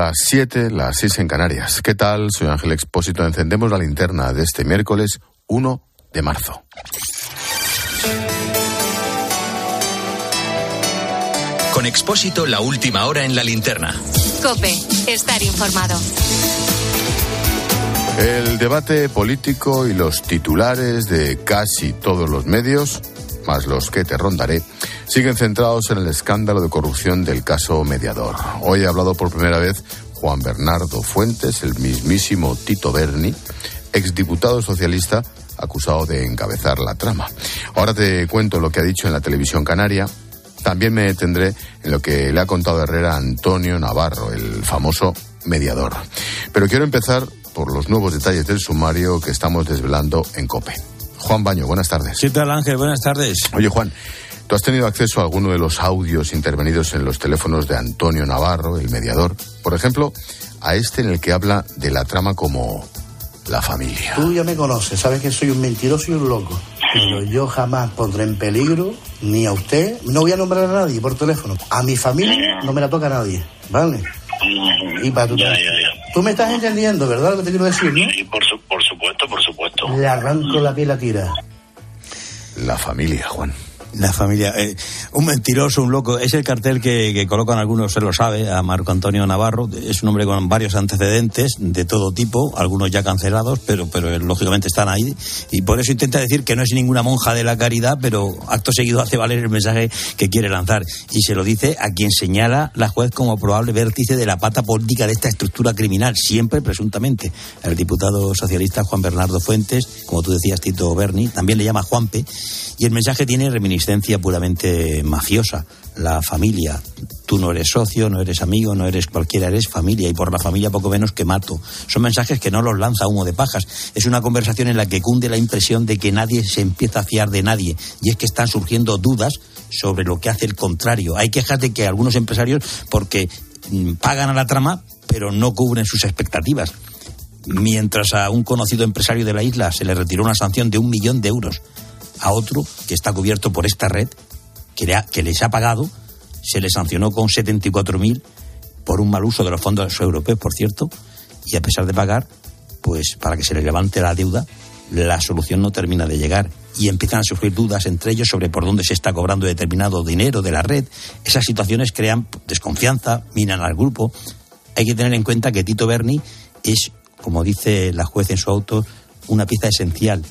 las 7, las 6 en Canarias. ¿Qué tal? Soy Ángel Expósito. Encendemos la linterna de este miércoles 1 de marzo. Con Expósito, la última hora en la linterna. Cope, estar informado. El debate político y los titulares de casi todos los medios, más los que te rondaré, siguen centrados en el escándalo de corrupción del caso mediador. Hoy ha hablado por primera vez Juan Bernardo Fuentes, el mismísimo Tito Berni, exdiputado socialista acusado de encabezar la trama. Ahora te cuento lo que ha dicho en la televisión canaria. También me detendré en lo que le ha contado Herrera Antonio Navarro, el famoso mediador. Pero quiero empezar por los nuevos detalles del sumario que estamos desvelando en COPE. Juan Baño, buenas tardes. ¿Qué tal Ángel? Buenas tardes. Oye Juan, ¿tú has tenido acceso a alguno de los audios intervenidos en los teléfonos de Antonio Navarro, el mediador? Por ejemplo, a este en el que habla de la trama como la familia. Tú ya me conoces, sabes que soy un mentiroso y un loco. Pero yo jamás pondré en peligro ni a usted, no voy a nombrar a nadie por teléfono. A mi familia no me la toca a nadie, ¿vale? Y para Ya, ya, ya. tú me estás entendiendo, ¿verdad? Lo que te quiero decir, ¿no? Sí, por, su- por supuesto, por supuesto. Le arranco la piel a tira. La familia, Juan. La familia. eh, un mentiroso, un loco. Es el cartel que, colocan algunos, se lo sabe, a Marco Antonio Navarro. Es un hombre con varios antecedentes de todo tipo, algunos ya cancelados, pero, pero eh, lógicamente están ahí. Y por eso intenta decir que no es ninguna monja de la caridad, pero acto seguido hace valer el mensaje que quiere lanzar. Y se lo dice a quien señala la juez como probable vértice de la pata política de esta estructura criminal, siempre presuntamente. El diputado socialista Juan Bernardo Fuentes, como tú decías, Tito Berni, también le llama Juanpe, y el mensaje tiene reminiscencia puramente mafiosa. La familia, tú no eres socio, no eres amigo, no eres cualquiera, eres familia, y por la familia poco menos que mato. Son mensajes que no los lanza humo de pajas. Es una conversación en la que cunde la impresión de que nadie se empieza a fiar de nadie, y es que están surgiendo dudas sobre lo que hace el contrario. Hay quejas de que algunos empresarios, porque mm, pagan a la trama, pero no cubren sus expectativas mientras a un conocido empresario de la isla se le retiró una sanción de un millón de euros, a otro que está cubierto por esta red, que, le ha- que les ha pagado, se le sancionó con 74.000 por un mal uso de los fondos europeos, por cierto, y a pesar de pagar, pues para que se le levante la deuda, la solución no termina de llegar y empiezan a surgir dudas entre ellos sobre por dónde se está cobrando determinado dinero de la red. Esas situaciones crean desconfianza, minan al grupo. Hay que tener en cuenta que Tito Berni es, como dice la juez en su auto, una pieza esencial.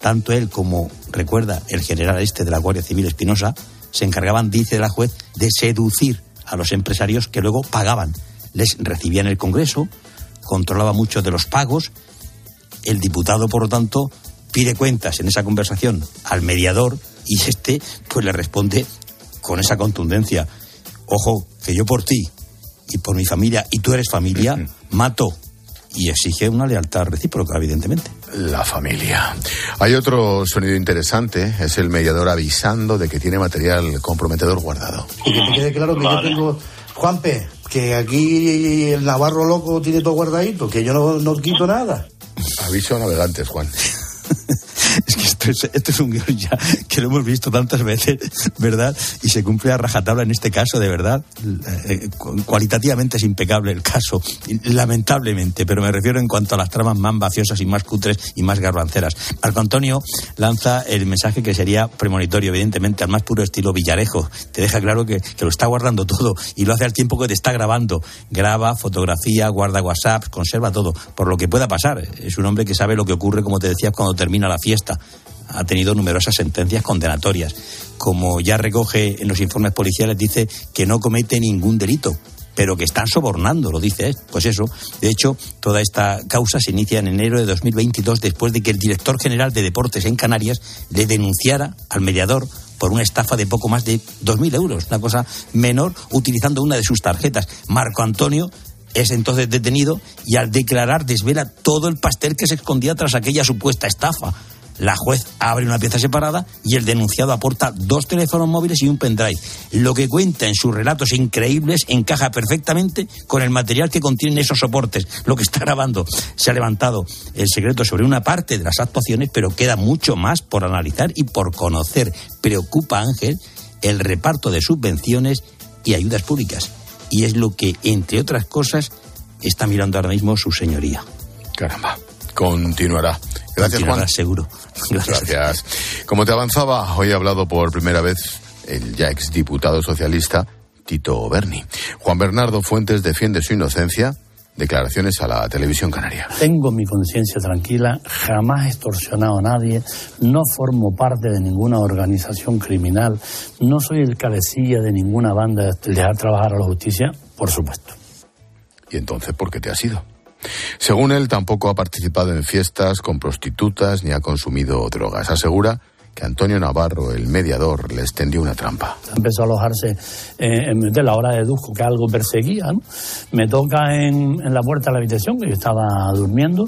Tanto él como, recuerda, el general este de la Guardia Civil Espinosa, se encargaban, dice la juez, de seducir a los empresarios que luego pagaban. Les recibían el Congreso, controlaba muchos de los pagos. El diputado, por lo tanto, pide cuentas en esa conversación al mediador y este, pues le responde con esa contundencia. Ojo, que yo por ti y por mi familia, y tú eres familia, mato. Y exige una lealtad recíproca, evidentemente. La familia. Hay otro sonido interesante, es el mediador avisando de que tiene material comprometedor guardado. Y que te quede claro que yo tengo. Juanpe, que aquí el Navarro loco tiene todo guardadito, que yo no, no quito nada. Aviso a navegantes, Juan. Es que esto es, esto es un guion ya que lo hemos visto tantas veces, ¿verdad? Y se cumple a rajatabla en este caso, de verdad. Eh, cu- cualitativamente es impecable el caso, lamentablemente, pero me refiero en cuanto a las tramas más vaciosas y más cutres y más garbanceras. Marco Antonio lanza el mensaje que sería premonitorio, evidentemente, al más puro estilo Villarejo. Te deja claro que, que lo está guardando todo y lo hace al tiempo que te está grabando. Graba, fotografía, guarda WhatsApp, conserva todo, por lo que pueda pasar. Es un hombre que sabe lo que ocurre, como te decía, cuando termina la fiesta ha tenido numerosas sentencias condenatorias. Como ya recoge en los informes policiales, dice que no comete ningún delito, pero que están sobornando, lo dice. Pues eso, de hecho, toda esta causa se inicia en enero de 2022 después de que el director general de deportes en Canarias le denunciara al mediador por una estafa de poco más de 2.000 euros, una cosa menor, utilizando una de sus tarjetas. Marco Antonio es entonces detenido y al declarar desvela todo el pastel que se escondía tras aquella supuesta estafa. La juez abre una pieza separada y el denunciado aporta dos teléfonos móviles y un pendrive. Lo que cuenta en sus relatos increíbles encaja perfectamente con el material que contienen esos soportes, lo que está grabando. Se ha levantado el secreto sobre una parte de las actuaciones, pero queda mucho más por analizar y por conocer. Preocupa a Ángel el reparto de subvenciones y ayudas públicas. Y es lo que, entre otras cosas, está mirando ahora mismo su señoría. Caramba, continuará. Gracias, Juan. seguro. Gracias. Como te avanzaba, hoy ha hablado por primera vez el ya exdiputado socialista Tito Berni. Juan Bernardo Fuentes defiende su inocencia. Declaraciones a la televisión canaria. Tengo mi conciencia tranquila, jamás he extorsionado a nadie, no formo parte de ninguna organización criminal, no soy el cabecilla de ninguna banda de dejar trabajar a la justicia, por supuesto. ¿Y entonces por qué te has ido? Según él, tampoco ha participado en fiestas con prostitutas ni ha consumido drogas. Asegura que Antonio Navarro, el mediador, le extendió una trampa. Empezó a alojarse eh, de la hora de Dujo, que algo perseguía. Me toca en, en, la puerta de la habitación, que yo estaba durmiendo,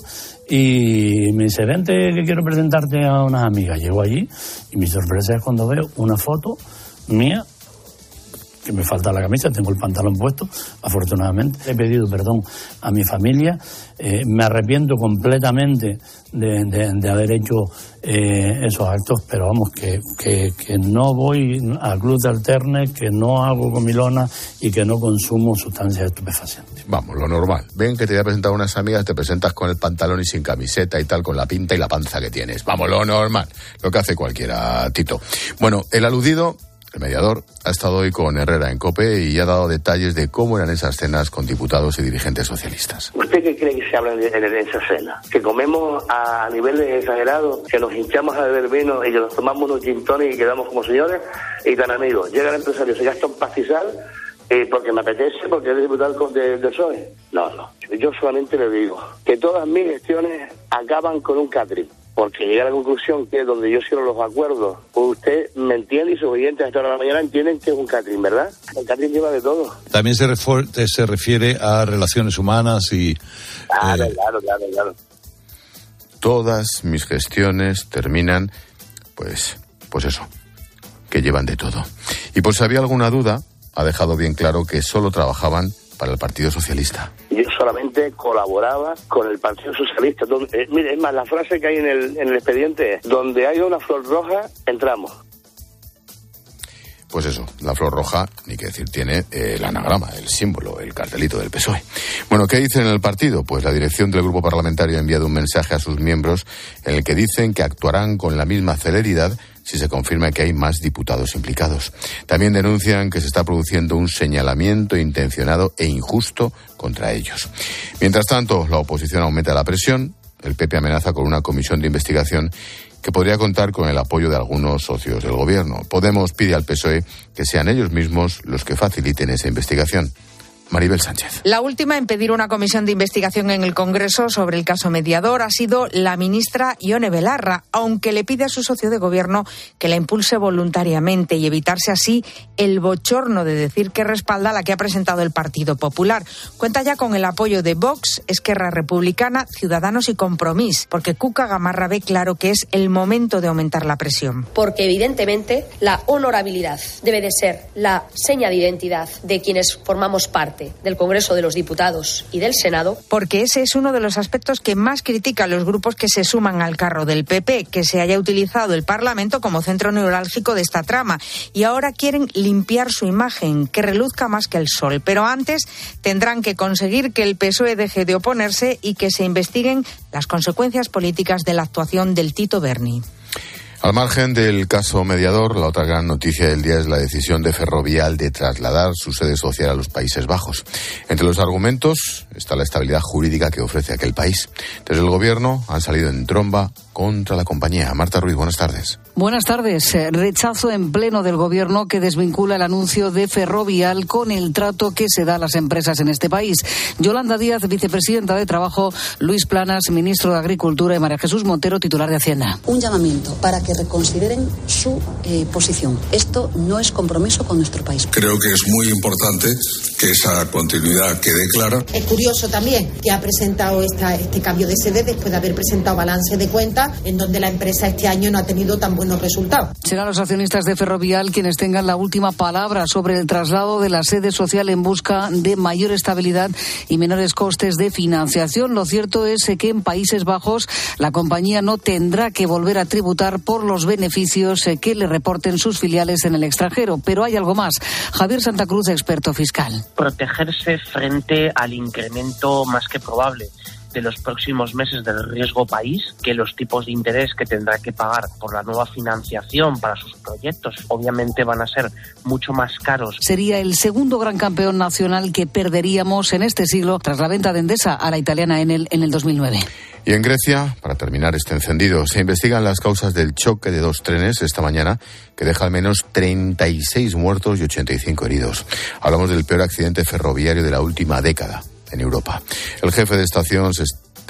y me dice, vente que quiero presentarte a unas amigas. Llego allí y mi sorpresa es cuando veo una foto mía me falta la camisa, tengo el pantalón puesto, afortunadamente. He pedido perdón a mi familia, eh, me arrepiento completamente de, haber hecho eh, esos actos, pero vamos, que, que, no voy al club de alterne, que no hago comilona y que no consumo sustancias estupefacientes. Vamos, lo normal. Ven que te voy a presentar unas amigas, te presentas con el pantalón y sin camiseta y tal, con la pinta y la panza que tienes. Vamos, lo normal, lo que hace cualquiera, Tito. Bueno, el aludido el mediador ha estado hoy con Herrera en COPE y ha dado detalles de cómo eran esas cenas con diputados y dirigentes socialistas. ¿Usted qué cree que se habla en, esa cena? ¿Que comemos a niveles exagerados, que nos hinchamos a beber vino y que nos tomamos unos gintones y quedamos como señores y tan amigos? Llega el empresario, se gasta un pastizal eh, porque me apetece, porque es diputado del de PSOE. No, no. Yo solamente le digo que todas mis gestiones acaban con un catering porque llega a la conclusión que donde yo cierro los acuerdos, pues usted me entiende y sus oyentes hasta la mañana entienden que es un catering, ¿verdad? El catering lleva de todo. También se, se refiere a relaciones humanas y... Claro, eh, claro, claro, claro. Todas mis gestiones terminan, pues, pues eso, que llevan de todo. Y por si había alguna duda, ha dejado bien claro que solo trabajaban para el Partido Socialista. Yo solamente colaboraba con el Partido Socialista. Eh, mire, es más, la frase que hay en el, en el expediente es, donde hay una flor roja, entramos. Pues eso, la flor roja, ni que decir, tiene eh, el anagrama, el símbolo, el cartelito del PSOE. Bueno, ¿qué dicen en el partido? Pues la dirección del grupo parlamentario ha enviado un mensaje a sus miembros en el que dicen que actuarán con la misma celeridad si se confirma que hay más diputados implicados. También denuncian que se está produciendo un señalamiento intencionado e injusto contra ellos. Mientras tanto, la oposición aumenta la presión. El PP amenaza con una comisión de investigación que podría contar con el apoyo de algunos socios del gobierno. Podemos pide al PSOE que sean ellos mismos los que faciliten esa investigación. Maribel Sánchez. La última en pedir una comisión de investigación en el Congreso sobre el caso mediador ha sido la ministra Ione Belarra, aunque le pide a su socio de gobierno que la impulse voluntariamente y evitarse así el bochorno de decir que respalda la que ha presentado el Partido Popular. Cuenta ya con el apoyo de Vox, Esquerra Republicana, Ciudadanos y Compromís, porque Cuca Gamarra ve claro que es el momento de aumentar la presión. Porque evidentemente la honorabilidad debe de ser la seña de identidad de quienes formamos parte del Congreso de los Diputados y del Senado. Porque ese es uno de los aspectos que más critican los grupos que se suman al carro del PP, que se haya utilizado el Parlamento como centro neurálgico de esta trama. Y ahora quieren limpiar su imagen, que reluzca más que el sol. Pero antes tendrán que conseguir que el PSOE deje de oponerse y que se investiguen las consecuencias políticas de la actuación del Tito Berni. Al margen del caso mediador, la otra gran noticia del día es la decisión de Ferrovial de trasladar su sede social a los Países Bajos. Entre los argumentos está la estabilidad jurídica que ofrece aquel país. Desde el gobierno han salido en tromba contra la compañía. Marta Ruiz, buenas tardes. Buenas tardes. Eh, rechazo en pleno del gobierno que desvincula el anuncio de Ferrovial con el trato que se da a las empresas en este país. Yolanda Díaz, vicepresidenta de Trabajo, Luis Planas, ministro de Agricultura y María Jesús Montero, titular de Hacienda. Un llamamiento para que reconsideren su eh, posición. Esto no es compromiso con nuestro país. Creo que es muy importante que esa continuidad quede clara. Es curioso también que ha presentado esta, este cambio de sede después de haber presentado balance de cuentas en donde la empresa este año no ha tenido tan buenos resultados. Serán los accionistas de Ferrovial quienes tengan la última palabra sobre el traslado de la sede social en busca de mayor estabilidad y menores costes de financiación. Lo cierto es que en Países Bajos la compañía no tendrá que volver a tributar por por los beneficios eh, que le reporten sus filiales en el extranjero. Pero hay algo más. Javier Santa Cruz, experto fiscal. Protegerse frente al incremento más que probable de los próximos meses del riesgo país, que los tipos de interés que tendrá que pagar por la nueva financiación para sus proyectos obviamente van a ser mucho más caros. Sería el segundo gran campeón nacional que perderíamos en este siglo tras la venta de Endesa a la italiana en el, en el 2009. Y en Grecia, para terminar este encendido, se investigan las causas del choque de dos trenes esta mañana que deja al menos 36 muertos y 85 heridos. Hablamos del peor accidente ferroviario de la última década en Europa. El jefe de estación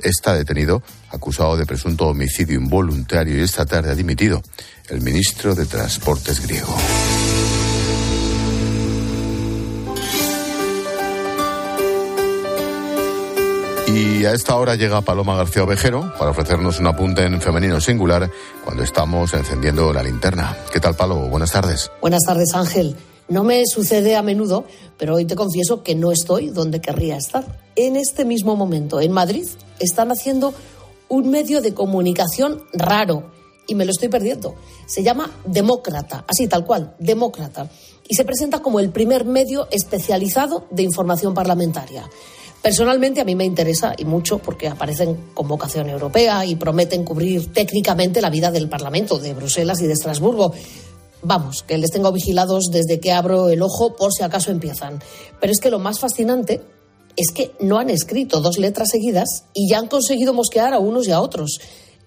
está detenido, acusado de presunto homicidio involuntario y esta tarde ha dimitido el ministro de Transportes griego. Y a esta hora llega Paloma García Ovejero para ofrecernos un apunte en femenino singular cuando estamos encendiendo la linterna. ¿Qué tal, Palo? Buenas tardes. Buenas tardes, Ángel. No me sucede a menudo, pero hoy te confieso que no estoy donde querría estar. En este mismo momento, en Madrid, están haciendo un medio de comunicación raro y me lo estoy perdiendo. Se llama Demócrata, así tal cual, Demócrata. Y se presenta como el primer medio especializado de información parlamentaria. Personalmente a mí me interesa y mucho porque aparecen con vocación europea y prometen cubrir técnicamente la vida del Parlamento de Bruselas y de Estrasburgo. Vamos, que les tengo vigilados desde que abro el ojo por si acaso empiezan. Pero es que lo más fascinante es que no han escrito dos letras seguidas y ya han conseguido mosquear a unos y a otros.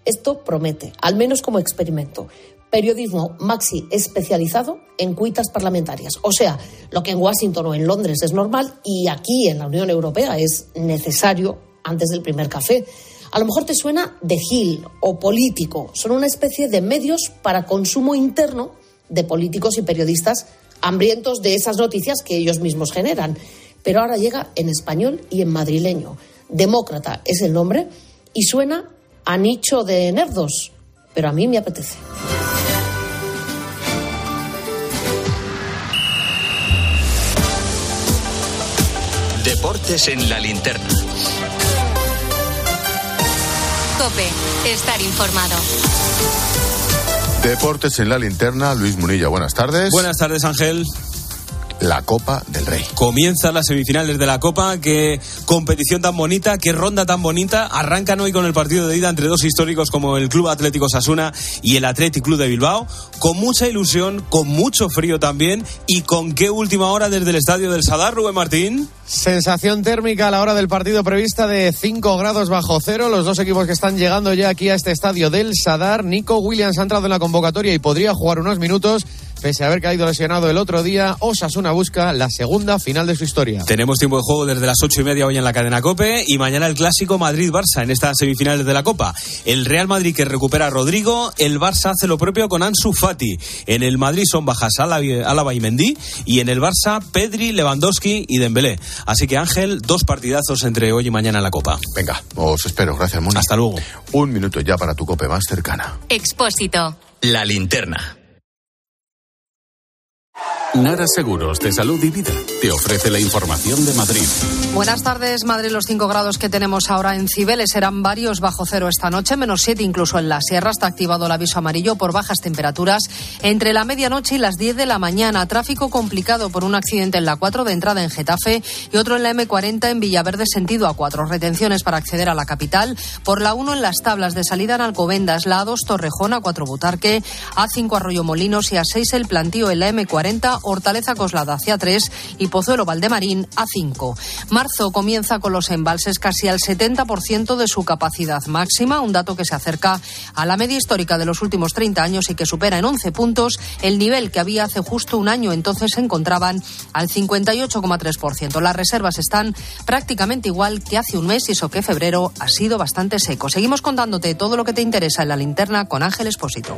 Esto promete, al menos como experimento. Periodismo maxi especializado en cuitas parlamentarias. O sea, lo que en Washington o en Londres es normal y aquí en la Unión Europea es necesario antes del primer café. A lo mejor te suena de Gil o político. Son una especie de medios para consumo interno de políticos y periodistas hambrientos de esas noticias que ellos mismos generan. Pero ahora llega en español y en madrileño. Demócrata es el nombre y suena a nicho de nerdos, pero a mí me apetece. Deportes en la linterna. Cope, estar informado. Deportes en la linterna, Luis Munilla, buenas tardes. Buenas tardes, Ángel la Copa del Rey. Comienza las semifinales de la Copa, qué competición tan bonita, qué ronda tan bonita. Arrancan hoy con el partido de ida entre dos históricos como el Club Atlético Sasuna y el Athletic Club de Bilbao, con mucha ilusión, con mucho frío también y con qué última hora desde el estadio del Sadar, Rubén Martín. Sensación térmica a la hora del partido prevista de 5 grados bajo cero. Los dos equipos que están llegando ya aquí a este estadio del Sadar. Nico Williams ha entrado en la convocatoria y podría jugar unos minutos. Pese a haber caído lesionado el otro día, Osasuna busca la segunda final de su historia. Tenemos tiempo de juego desde las ocho y media hoy en la cadena Cope y mañana el clásico Madrid-Barça en estas semifinales de la Copa. El Real Madrid que recupera a Rodrigo, el Barça hace lo propio con Ansu Fati. En el Madrid son bajas Álava y Mendy y en el Barça Pedri, Lewandowski y Dembélé. Así que Ángel, dos partidazos entre hoy y mañana en la Copa. Venga, os espero. Gracias, Moni. Hasta luego. Un minuto ya para tu Cope más cercana. Expósito. La linterna. Nara Seguros de Salud y Vida te ofrece la información de Madrid. Buenas tardes, Madrid. Los 5 grados que tenemos ahora en Cibeles serán varios bajo cero esta noche, menos 7 incluso en la sierra. Está activado el aviso amarillo por bajas temperaturas entre la medianoche y las 10 de la mañana. Tráfico complicado por un accidente en la 4 de entrada en Getafe y otro en la M40 en Villaverde sentido a 4. Retenciones para acceder a la capital. Por la 1 en las tablas de salida en Alcobendas, la A2 Torrejón, a 4 Butarque, A5 Arroyo Molinos y a 6 el plantío en la M40 Hortaleza Coslada hacia 3 y Pozuelo Valdemarín a 5. Marzo comienza con los embalses casi al 70% de su capacidad máxima, un dato que se acerca a la media histórica de los últimos 30 años y que supera en 11 puntos el nivel que había hace justo un año. Entonces se encontraban al 58,3%. Las reservas están prácticamente igual que hace un mes y eso que febrero ha sido bastante seco. Seguimos contándote todo lo que te interesa en la linterna con Ángel Espósito.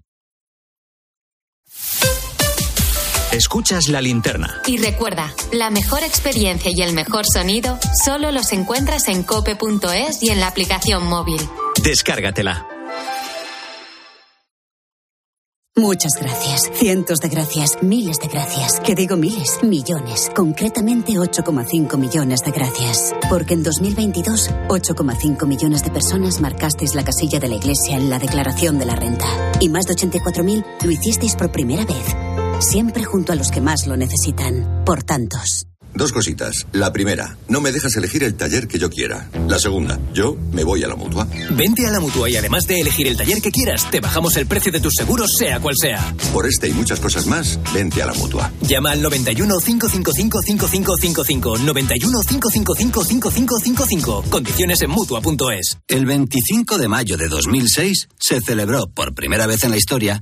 Escuchas la linterna. Y recuerda, la mejor experiencia y el mejor sonido solo los encuentras en cope.es y en la aplicación móvil. Descárgatela. Muchas gracias, cientos de gracias, miles de gracias. Que digo miles, millones. Concretamente 8,5 millones de gracias. Porque en 2022, 8,5 millones de personas marcasteis la casilla de la Iglesia en la declaración de la renta. Y más de 84.000 lo hicisteis por primera vez. Siempre junto a los que más lo necesitan. Por tantos. Dos cositas. La primera, no me dejas elegir el taller que yo quiera. La segunda, yo me voy a la mutua. Vente a la mutua y además de elegir el taller que quieras, te bajamos el precio de tus seguros, sea cual sea. Por este y muchas cosas más, vente a la mutua. Llama al 91 555 5555. 91 555 5555. Condiciones en mutua.es. El 25 de mayo de 2006 se celebró por primera vez en la historia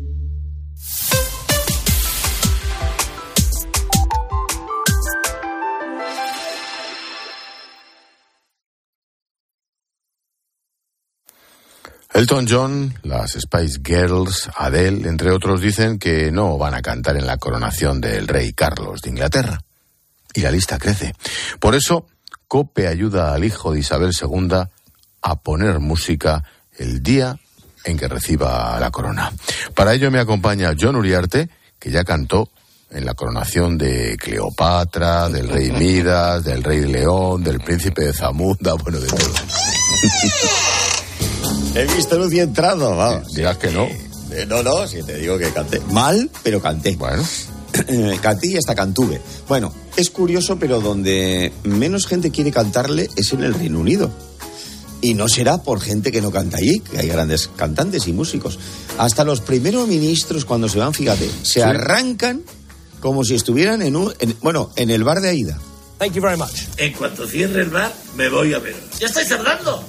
Elton John, las Spice Girls, Adele, entre otros, dicen que no van a cantar en la coronación del rey Carlos de Inglaterra. Y la lista crece. Por eso, Cope ayuda al hijo de Isabel II a poner música el día en que reciba la corona. Para ello me acompaña John Uriarte, que ya cantó en la coronación de Cleopatra, del rey Midas, del rey León, del príncipe de Zamunda, bueno, de todo. He visto luz y he entrado, vamos. Dirás que no. Eh, no, no, si te digo que canté. Mal, pero canté. Bueno. canté y hasta cantuve. Bueno, es curioso, pero donde menos gente quiere cantarle es en el Reino Unido. Y no será por gente que no canta allí, que hay grandes cantantes y músicos. Hasta los primeros ministros, cuando se van, fíjate, se arrancan como si estuvieran en un. en- bueno, en el bar de Aida. Thank you very much. En cuanto cierre el bar, me voy a ver. ¡Ya estáis cerrando!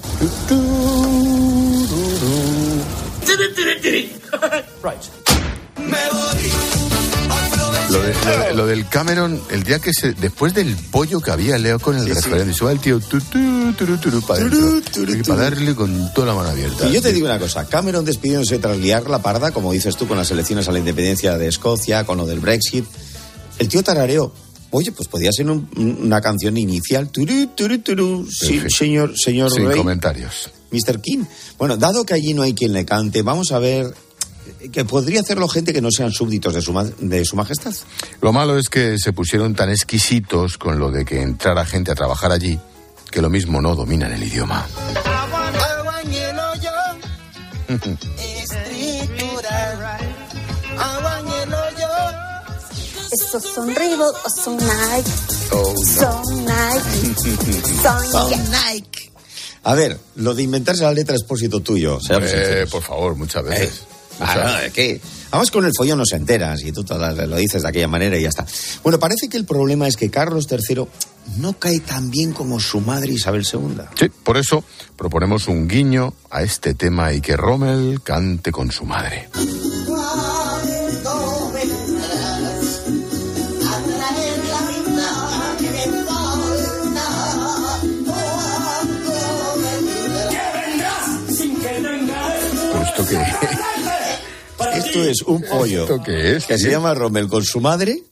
Lo, de- lo de- lo del Cameron, el día que se. Después del pollo que había Leo con el Sí, sí. se va el tío tu, tu, turu, para adentro. Y para darle con toda la mano abierta. Y yo te digo una cosa, Cameron despidiéndose tras liar la parda, como dices tú, con las elecciones a la independencia de Escocia, con lo del Brexit. El tío tarareó. Oye, pues podía ser un- una canción inicial. Turu, turu, turu. Sí, señor, señor Sin Rey. comentarios. Mr. King. Bueno, dado que allí no hay quien le cante, vamos a ver que podría hacerlo gente que no sean súbditos de su, de su majestad. Lo malo es que se pusieron tan exquisitos con lo de que entrara gente a trabajar allí que lo mismo no dominan el idioma. Esos son Reebok o son Nike. Oh, Son Nike. Son Son Nike. A ver, lo de inventarse la letra es pósito tuyo. Eh, por favor, muchas veces. Ah, ¿qué? Vamos con el follón no se enteras y tú lo dices de aquella manera y ya está. Bueno, parece que el problema es que Carlos III no cae tan bien como su madre Isabel II. Sí, por eso proponemos un guiño a este tema y que Rommel cante con su madre. Esto es un pollo. ¿Esto qué es? Que se llama Rommel con su madre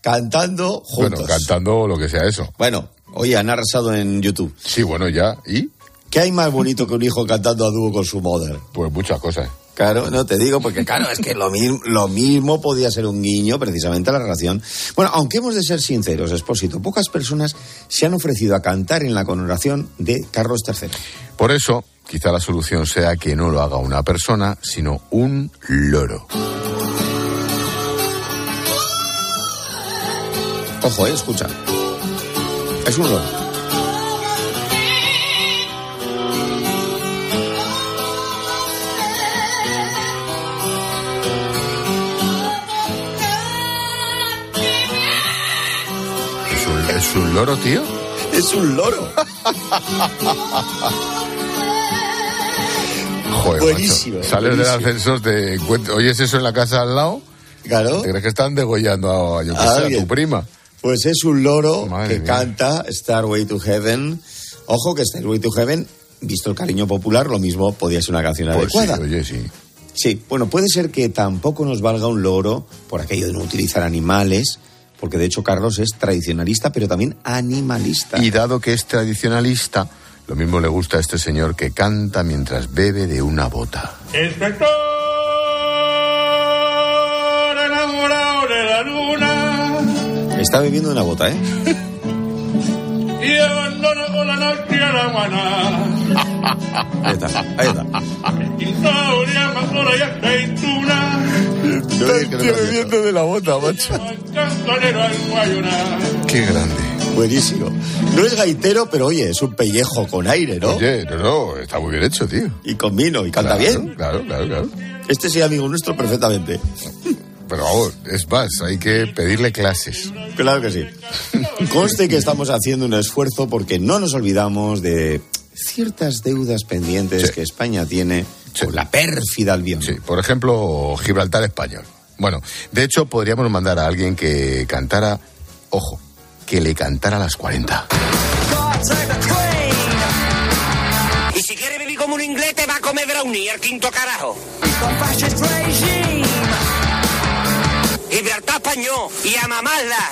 cantando juntos. Bueno, cantando lo que sea eso. Bueno, oye, han arrasado en YouTube. Sí, bueno, ya. ¿Y? ¿Qué hay más bonito que un hijo cantando a dúo con su mother? Pues muchas cosas. Claro, no te digo, porque claro, es que lo mismo, lo mismo podía ser un guiño precisamente a la relación. Bueno, aunque hemos de ser sinceros, Expósito, pocas personas se han ofrecido a cantar en la coronación de Carlos III. Por eso, quizá la solución sea que no lo haga una persona, sino un loro. Ojo, eh, escucha. Es un loro. ¿Es un loro, tío? Es un loro. Joder, Buenísimo. Sales del ascensor, te oyes eso en la casa al lado. Claro. ¿Te crees que están degollando a, yo a tu prima? Pues es un loro que canta Starway to Heaven. Ojo que Starway to Heaven, visto el cariño popular, lo mismo podía ser una canción pues adecuada. Sí, oye, sí. Sí, bueno, puede ser que tampoco nos valga un loro por aquello de no utilizar animales, porque de hecho Carlos es tradicionalista, pero también animalista. Y dado que es tradicionalista, lo mismo le gusta a este señor que canta mientras bebe de una bota. Inspector enamorado de la luna. Está bebiendo una bota, ¿eh? y abandona con la noche a la maná. Ahí está, ahí está. Y aceituna. Estoy bebiendo de la bota, macho. Qué grande. Buenísimo. No es gaitero, pero oye, es un pellejo con aire, ¿no? Oye, no, no, está muy bien hecho, tío. Y con vino, y canta Claro, bien. Claro, claro, claro. Este sí, amigo nuestro, perfectamente. Pero vamos, es más, hay que pedirle clases. Claro que sí. Conste que estamos haciendo un esfuerzo porque no nos olvidamos de ciertas deudas pendientes Sí. que España tiene por la pérfida Albión. Sí, por ejemplo, Gibraltar español. Bueno, de hecho, podríamos mandar a alguien que cantara, ojo, que le cantara a las 40. Y si quiere vivir como un inglés, te va a comer brownie, el quinto carajo. Gibraltar español y a mamarla.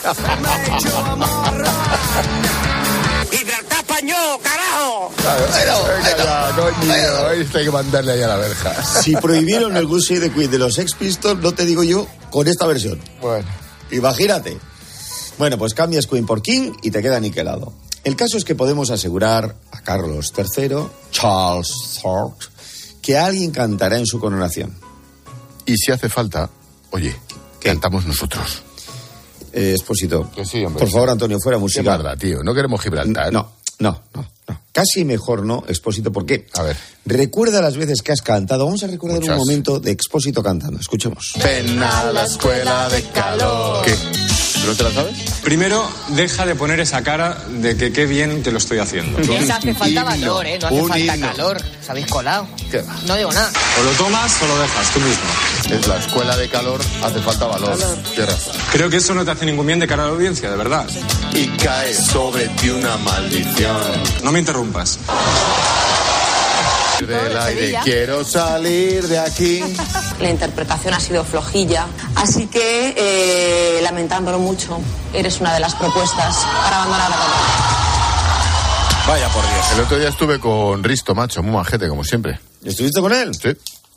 Español, carajo. Venga, hay que mandarle ahí a la verja. Si prohibieron el Goose de Queen de los Sex Pistols, no te digo yo con esta versión. Bueno. Imagínate. Bueno, pues cambias Queen por King y te queda niquelado. El caso es que podemos asegurar a Carlos III, Charles III, que alguien cantará en su coronación. Y si hace falta, oye, cantamos nosotros. Eh, Expósito. Sí. Por favor, Antonio, fuera Qué música. verdad, tío. No queremos Gibraltar. No, no, no, no. Casi mejor no, Expósito. ¿Por qué? A ver. Recuerda las veces que has cantado. Vamos a recordar Muchas. un momento de Expósito cantando. Escuchemos. Ven a la escuela de calor. ¿Qué? ¿No te la sabes? Primero, deja de poner esa cara de que qué bien te lo estoy haciendo. Esa hace falta Himno, valor, ¿eh? No hace un falta himno. calor. Os habéis colado. ¿Qué va? No digo nada. O lo tomas o lo dejas tú mismo. Es la escuela de calor, hace falta valor. Tienes razón. Creo que eso no te hace ningún bien de cara a la audiencia, de verdad. Y cae sobre ti una maldición. No me interrumpas. Del aire quiero salir de aquí. La interpretación ha sido flojilla, así que, eh, lamentándolo mucho, eres una de las propuestas para abandonar la batalla. Vaya por Dios. El otro día estuve con Risto, macho, muy majete, como siempre. ¿Estuviste con él? Sí.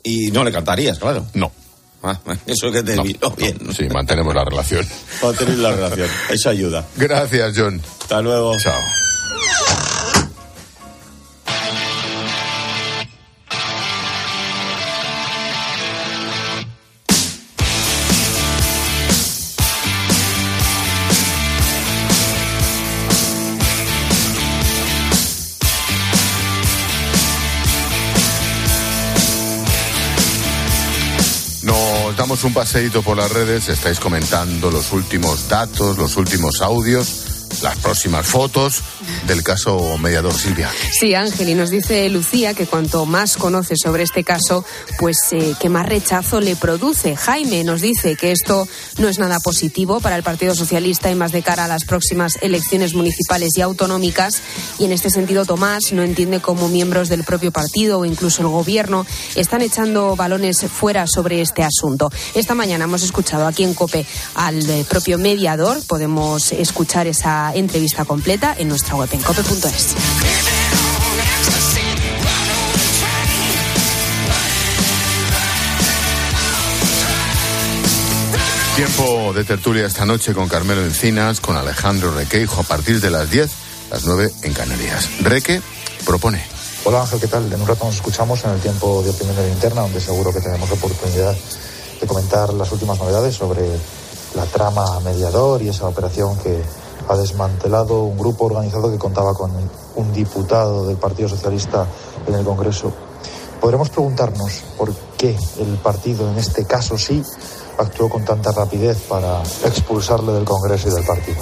Y no le cantarías, claro. No. Ah, eso que te No, vino bien. Sí, mantenemos la relación. Para tener la relación. Eso ayuda. Gracias, John. Hasta luego. Chao. Un paseíto por las redes, estáis comentando los últimos datos, los últimos audios las próximas fotos del caso mediador Silvia. Sí, Ángel, y nos dice Lucía que cuanto más conoce sobre este caso, pues eh, que más rechazo le produce. Jaime nos dice que esto no es nada positivo para el Partido Socialista y más de cara a las próximas elecciones municipales y autonómicas. Y en este sentido, Tomás no entiende cómo miembros del propio partido o incluso el gobierno están echando balones fuera sobre este asunto. Esta mañana hemos escuchado aquí en COPE al eh, propio mediador. Podemos escuchar esa entrevista completa en nuestra web en cope.es. Tiempo de tertulia esta noche con Carmelo Encinas, con Alejandro Requeijo a partir de las 10, las 9 en Canarias. Reque propone. Hola Ángel, ¿qué tal? En un rato nos escuchamos en el tiempo de opinión de la interna, donde seguro que tenemos oportunidad de comentar las últimas novedades sobre la trama mediador y esa operación que ha desmantelado un grupo organizado que contaba con un diputado del Partido Socialista en el Congreso. Podremos preguntarnos por qué el partido, en este caso sí, actuó con tanta rapidez para expulsarle del Congreso y del partido.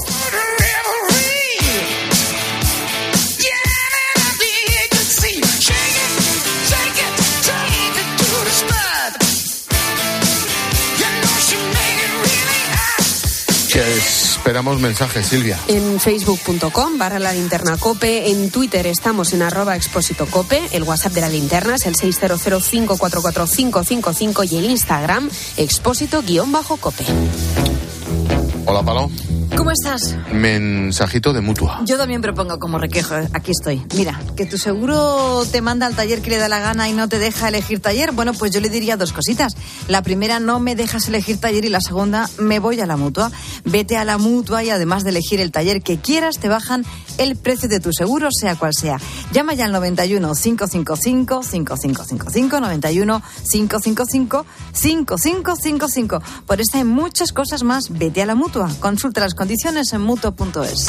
Esperamos mensajes, Silvia. En facebook.com barra la linterna cope, en Twitter estamos en arroba expósito cope, el WhatsApp de la linterna es el 600544555 y el Instagram expósito guion bajo cope. Hola, Palo. ¿Cómo estás? Mensajito de mutua. Yo también propongo como requejo. Aquí estoy. Mira, que tu seguro te manda al taller que le da la gana y no te deja elegir taller. Bueno, pues yo le diría dos cositas. La primera, no me dejas elegir taller y la segunda, me voy a la mutua. Vete a la mutua y además de elegir el taller que quieras, te bajan el precio de tu seguro, sea cual sea. Llama ya al 91 555 5555 91 555 5555. Por esta y muchas cosas más, vete a la mutua. Consulta las condiciones en mutuo.es.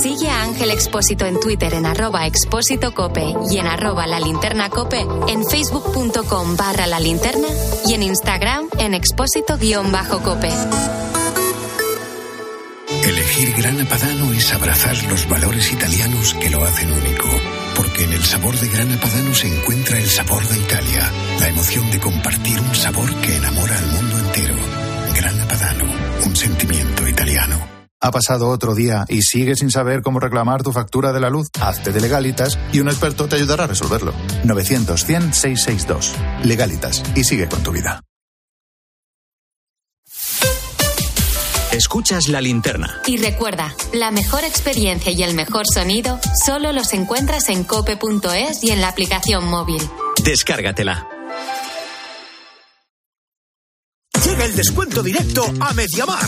Sigue a Ángel Expósito en Twitter en arroba expósito cope y en arroba la linterna cope, en facebook.com barra la linterna y en Instagram en expósito guion bajo cope. Elegir Grana Padano es abrazar los valores italianos que lo hacen único. Porque en el sabor de Grana Padano se encuentra el sabor de Italia, la emoción de compartir un sabor que enamora al mundo entero. Grana Padano, un sentimiento italiano. Ha pasado otro día y sigues sin saber cómo reclamar tu factura de la luz. Hazte de legalitas y un experto te ayudará a resolverlo. 900-100-662. Legalitas y sigue con tu vida. Escuchas la linterna. Y recuerda, la mejor experiencia y el mejor sonido solo los encuentras en cope.es y en la aplicación móvil. Descárgatela. Llega el descuento directo a Mediamar.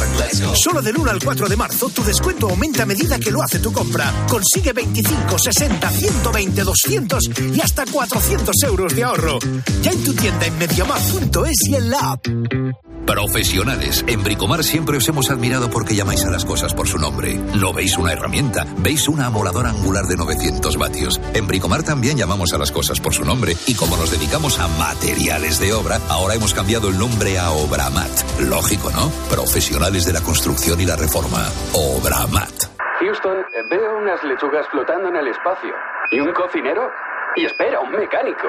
Solo del 1 al 4 de marzo tu descuento aumenta a medida que lo hace tu compra. Consigue 25, 60, 120, 200 y hasta 400 euros de ahorro. Ya en tu tienda en mediamar.es y en la app. Profesionales. En Bricomar siempre os hemos admirado porque llamáis a las cosas por su nombre. No veis una herramienta, veis una amoladora angular de 900 vatios. En Bricomar también llamamos a las cosas por su nombre y como nos dedicamos a materiales de obra, ahora hemos cambiado el nombre a Obramat. Lógico, ¿no? Profesionales de la construcción y la reforma. Obramat. Houston, veo unas lechugas flotando en el espacio. ¿Y un cocinero? Y espera, un mecánico.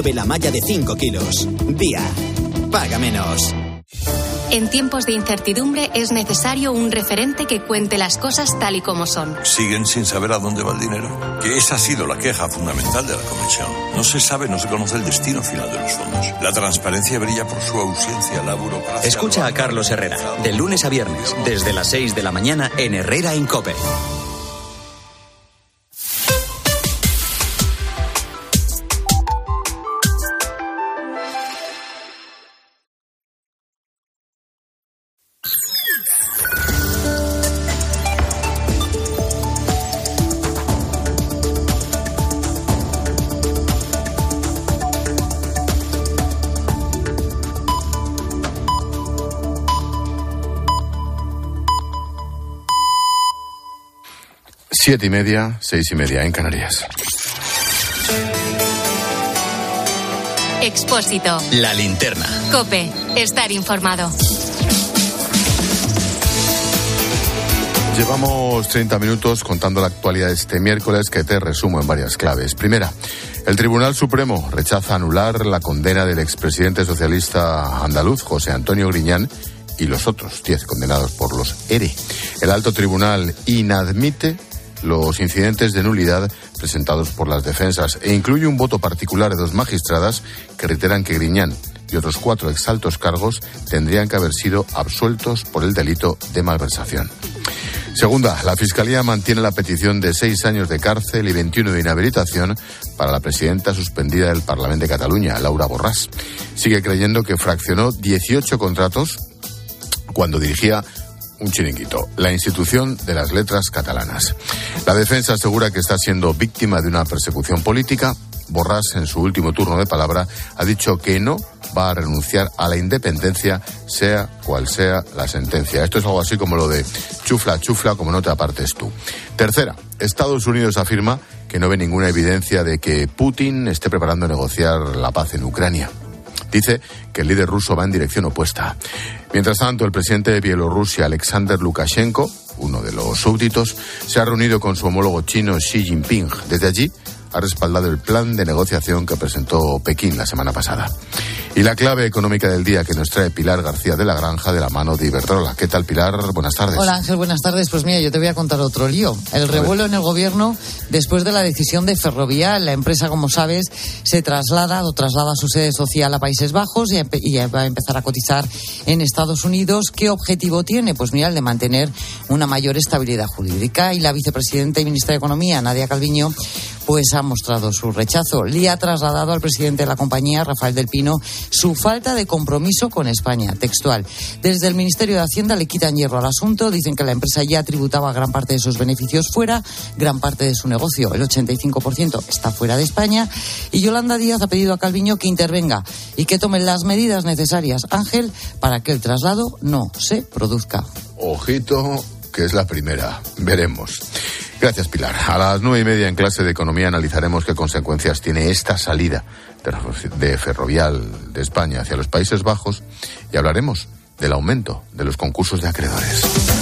la malla de 5 kilos. Día. Paga menos. En tiempos de incertidumbre es necesario un referente que cuente las cosas tal y como son. Siguen sin saber a dónde va el dinero. Que esa ha sido la queja fundamental de la Comisión. No se sabe, no se conoce el destino final de los fondos. La transparencia brilla por su ausencia, la burocracia. Escucha a Carlos Herrera, de lunes a viernes, desde las 6 de la mañana en Herrera en Cope. Siete y media, seis y media en Canarias. Expósito. La linterna. Cope. Estar informado. Llevamos 30 minutos contando la actualidad de este miércoles que te resumo en varias claves. Primera, el Tribunal Supremo rechaza anular la condena del expresidente socialista andaluz José Antonio Griñán y los otros 10 condenados por los ERE. El alto tribunal inadmite los incidentes de nulidad presentados por las defensas e incluye un voto particular de dos magistradas que reiteran que Griñán y otros cuatro exaltos cargos tendrían que haber sido absueltos por el delito de malversación. Segunda, la Fiscalía mantiene la petición de seis años de cárcel y 21 de inhabilitación para la presidenta suspendida del Parlamento de Cataluña, Laura Borràs. Sigue creyendo que fraccionó 18 contratos cuando dirigía un chiringuito, la institución de las letras catalanas. La defensa asegura que está siendo víctima de una persecución política. Borràs, en su último turno de palabra, ha dicho que no va a renunciar a la independencia, sea cual sea la sentencia. Esto es algo así como lo de chufla, chufla, como no te apartes tú. Tercera, Estados Unidos afirma que no ve ninguna evidencia de que Putin esté preparando negociar la paz en Ucrania. Dice que el líder ruso va en dirección opuesta. Mientras tanto, el presidente de Bielorrusia, Alexander Lukashenko, uno de los súbditos, se ha reunido con su homólogo chino Xi Jinping. Desde allí ha respaldado el plan de negociación que presentó Pekín la semana pasada. Y la clave económica del día que nos trae Pilar García de la Granja de la mano de Iberdrola. ¿Qué tal, Pilar? Buenas tardes. Hola, Ángel, buenas tardes. Pues mira, yo te voy a contar otro lío. El revuelo en el gobierno después de la decisión de Ferrovial. La empresa, como sabes, se traslada o traslada su sede social a Países Bajos y, y va a empezar a cotizar en Estados Unidos. ¿Qué objetivo tiene? Pues mira, el de mantener una mayor estabilidad jurídica. Y la vicepresidenta y ministra de Economía, Nadia Calviño, pues ha mostrado su rechazo. Le ha trasladado al presidente de la compañía, Rafael del Pino, su falta de compromiso con España. Textual. Desde el Ministerio de Hacienda le quitan hierro al asunto. Dicen que la empresa ya tributaba gran parte de sus beneficios fuera, gran parte de su negocio, el 85% está fuera de España. Y Yolanda Díaz ha pedido a Calviño que intervenga y que tomen las medidas necesarias, Ángel, para que el traslado no se produzca. Ojito, que es la primera. Veremos. Gracias, Pilar. A las nueve y media en clase de economía analizaremos qué consecuencias tiene esta salida de Ferrovial de España hacia los Países Bajos y hablaremos del aumento de los concursos de acreedores.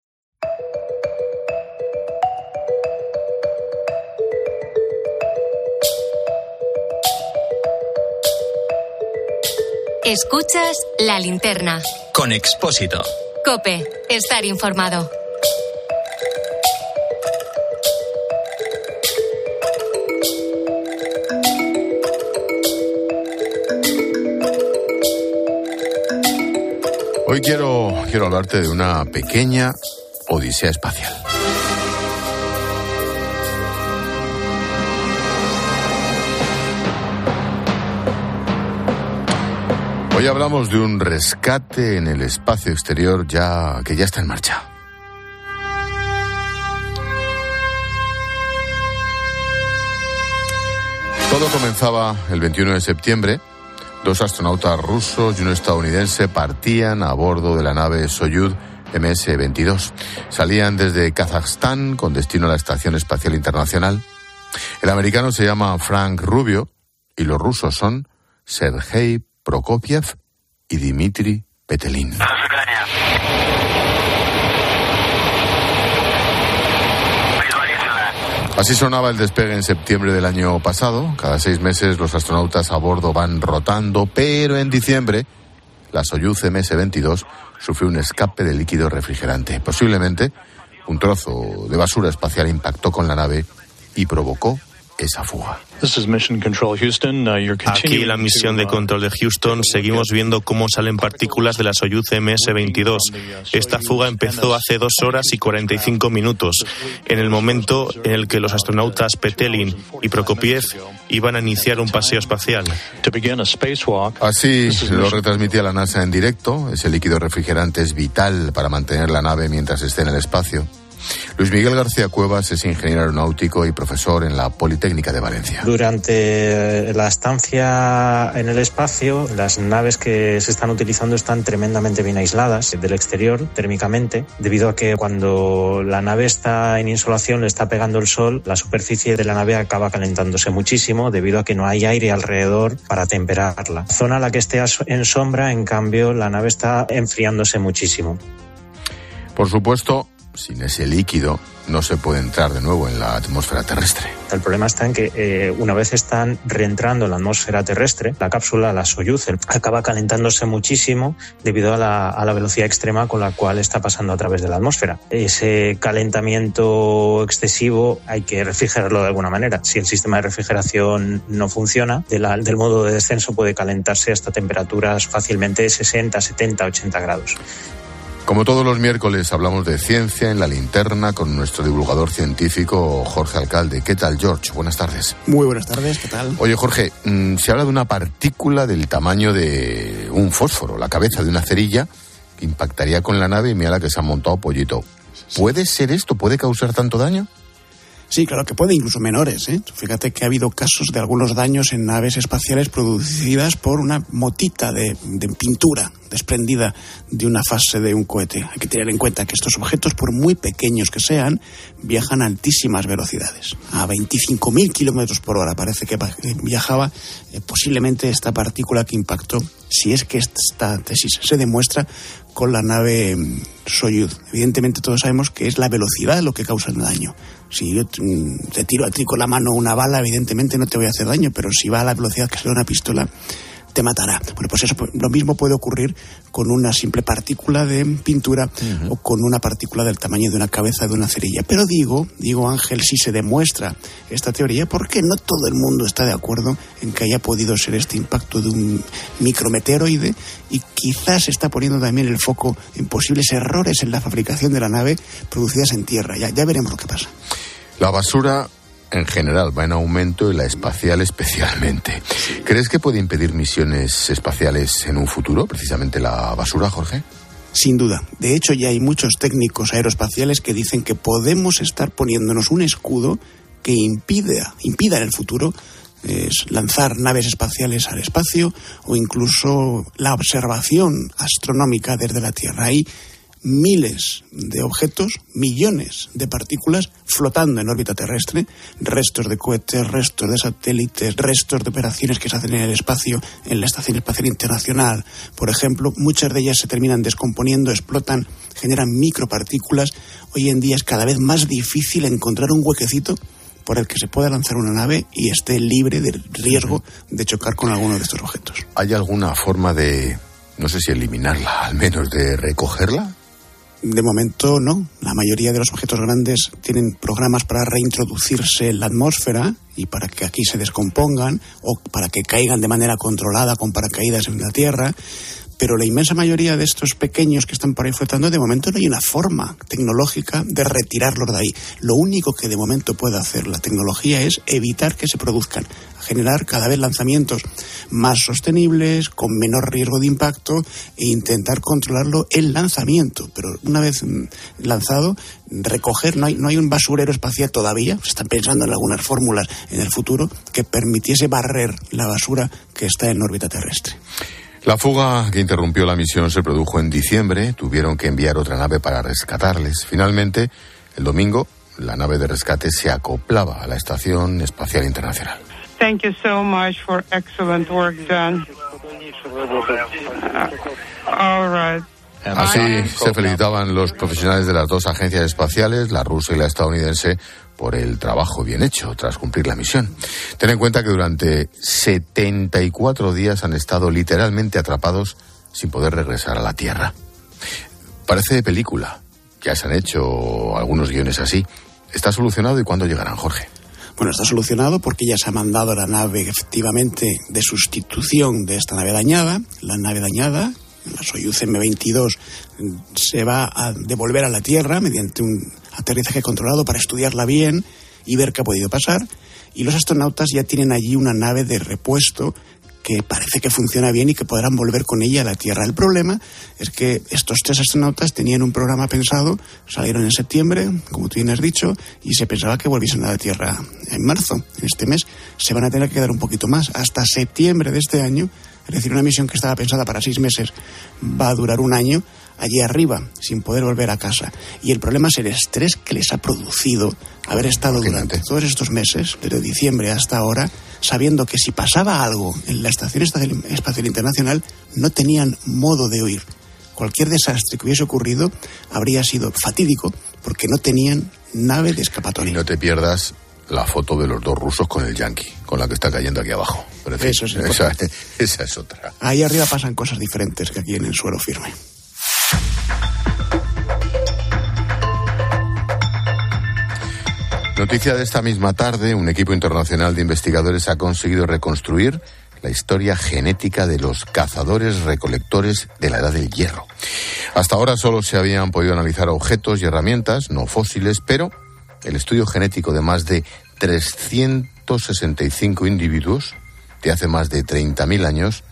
Escuchas la linterna. Con Expósito. Cope, estar informado. Hoy quiero, quiero hablarte de una pequeña odisea espacial. Hablamos de un rescate en el espacio exterior ya que ya está en marcha. Todo comenzaba el 21 de septiembre. Dos astronautas rusos y un estadounidense partían a bordo de la nave Soyuz MS-22. Salían desde Kazajstán con destino a la Estación Espacial Internacional. El americano se llama Frank Rubio y los rusos son Sergei Prokopiev y Petelin. Así sonaba el despegue en septiembre del año pasado. Cada seis meses los astronautas a bordo van rotando, pero en diciembre la Soyuz MS-22 sufrió un escape de líquido refrigerante. Posiblemente un trozo de basura espacial impactó con la nave y provocó esa fuga. Aquí la misión de control de Houston seguimos viendo cómo salen partículas de la Soyuz MS-22. Esta fuga empezó hace dos horas y 45 minutos, en el momento en el que los astronautas Petelin y Prokopiev iban a iniciar un paseo espacial. Así lo retransmitía la NASA en directo. Ese líquido refrigerante es vital para mantener la nave mientras esté en el espacio. Luis Miguel García Cuevas es ingeniero aeronáutico y profesor en la Politécnica de Valencia. Durante la estancia en el espacio, las naves que se están utilizando están tremendamente bien aisladas del exterior térmicamente, debido a que cuando la nave está en insolación, le está pegando el sol, la superficie de la nave acaba calentándose muchísimo debido a que no hay aire alrededor para temperarla. La zona a la que esté en sombra, en cambio, la nave está enfriándose muchísimo. Por supuesto, sin ese líquido no se puede entrar de nuevo en la atmósfera terrestre. El problema está en que eh, una vez están reentrando en la atmósfera terrestre, la cápsula, la Soyuz, acaba calentándose muchísimo debido a la, a la, velocidad extrema con la cual está pasando a través de la atmósfera. Ese calentamiento excesivo hay que refrigerarlo de alguna manera. Si el sistema de refrigeración no funciona, de del modo de descenso puede calentarse hasta temperaturas fácilmente 60, 70, 80 grados. Como todos los miércoles hablamos de ciencia en la linterna con nuestro divulgador científico Jorge Alcalde. ¿Qué tal, George? Buenas tardes. Muy buenas tardes, ¿qué tal? Oye, Jorge, mm, se habla de una partícula del tamaño de un fósforo, la cabeza de una cerilla, que impactaría con la nave y mira la que se ha montado pollito. ¿Puede ser esto? ¿Puede causar tanto daño? Sí, claro que puede, incluso menores. ¿eh? Fíjate que ha habido casos de algunos daños en naves espaciales producidas por una motita de, pintura desprendida de una fase de un cohete. Hay que tener en cuenta que estos objetos, por muy pequeños que sean, viajan a altísimas velocidades, a 25.000 kilómetros por hora. Parece que viajaba eh, posiblemente esta partícula que impactó, si es que esta tesis se demuestra, con la nave Soyuz. Evidentemente todos sabemos que es la velocidad lo que causa el daño. Si yo te tiro a ti con la mano una bala, evidentemente no te voy a hacer daño, pero si va a la velocidad que da una pistola, te matará. Bueno, pues eso lo mismo puede ocurrir con una simple partícula de pintura uh -huh. o con una partícula del tamaño de una cabeza de una cerilla. Pero digo, digo Ángel, si se demuestra esta teoría, porque no todo el mundo está de acuerdo en que haya podido ser este impacto de un micrometeoroide y quizás está poniendo también el foco en posibles errores en la fabricación de la nave producidas en tierra. Ya, ya veremos lo que pasa. La basura en general va en aumento y la espacial especialmente. ¿Crees que puede impedir misiones espaciales en un futuro, precisamente la basura, Jorge? Sin duda. De hecho, ya hay muchos técnicos aeroespaciales que dicen que podemos estar poniéndonos un escudo que impida, impida en el futuro es lanzar naves espaciales al espacio o incluso la observación astronómica desde la Tierra. Miles de objetos, millones de partículas flotando en órbita terrestre, restos de cohetes, restos de satélites, restos de operaciones que se hacen en el espacio, en la Estación Espacial Internacional, por ejemplo, muchas de ellas se terminan descomponiendo, explotan, generan micropartículas. Hoy en día es cada vez más difícil encontrar un huequecito por el que se pueda lanzar una nave y esté libre del riesgo de chocar con alguno de estos objetos. ¿Hay alguna forma de, no sé si eliminarla, al menos de recogerla? De momento no. La mayoría de los objetos grandes tienen programas para reintroducirse en la atmósfera y para que aquí se descompongan o para que caigan de manera controlada con paracaídas en la Tierra. Pero la inmensa mayoría de estos pequeños que están por ahí flotando, de momento no hay una forma tecnológica de retirarlos de ahí. Lo único que de momento puede hacer la tecnología es evitar que se produzcan, generar cada vez lanzamientos más sostenibles, con menor riesgo de impacto e intentar controlarlo el lanzamiento. Pero una vez lanzado, recoger, no hay, no hay un basurero espacial todavía, se están pensando en algunas fórmulas en el futuro que permitiese barrer la basura que está en órbita terrestre. La fuga que interrumpió la misión se produjo en diciembre. Tuvieron que enviar otra nave para rescatarles. Finalmente, el domingo, la nave de rescate se acoplaba a la Estación Espacial Internacional. Thank you so much for excellent work done. Uh, all right. Así se felicitaban los profesionales de las dos agencias espaciales, la rusa y la estadounidense, por el trabajo bien hecho tras cumplir la misión. Ten en cuenta que durante 74 días han estado literalmente atrapados sin poder regresar a la Tierra. Parece de película. Ya se han hecho algunos guiones así. ¿Está solucionado y cuándo llegarán, Jorge? Bueno, está solucionado porque ya se ha mandado la nave efectivamente de sustitución de esta nave dañada. La nave dañada, la Soyuz M22, se va a devolver a la Tierra mediante un aterrizaje controlado para estudiarla bien y ver qué ha podido pasar. Y los astronautas ya tienen allí una nave de repuesto que parece que funciona bien y que podrán volver con ella a la Tierra. El problema es que estos tres astronautas tenían un programa pensado, salieron en septiembre, como tú bien has dicho, y se pensaba que volviesen a la Tierra en marzo. En este mes se van a tener que quedar un poquito más, hasta septiembre de este año. Es decir, una misión que estaba pensada para seis meses va a durar un año allí arriba, sin poder volver a casa. Y el problema es el estrés que les ha producido haber estado durante todos estos meses, desde diciembre hasta ahora, sabiendo que si pasaba algo en la Estación Espacial Internacional, no tenían modo de huir. Cualquier desastre que hubiese ocurrido habría sido fatídico, porque no tenían nave de escapatoria. Y no te pierdas la foto de los dos rusos con el Yankee, con la que está cayendo aquí abajo. Pero en fin, Eso es esa es otra. Ahí arriba pasan cosas diferentes que aquí en el suelo firme. Noticia de esta misma tarde, un equipo internacional de investigadores ha conseguido reconstruir la historia genética de los cazadores recolectores de la edad del hierro. Hasta ahora solo se habían podido analizar objetos y herramientas, no fósiles, pero el estudio genético de más de 365 individuos de hace más de 30.000 años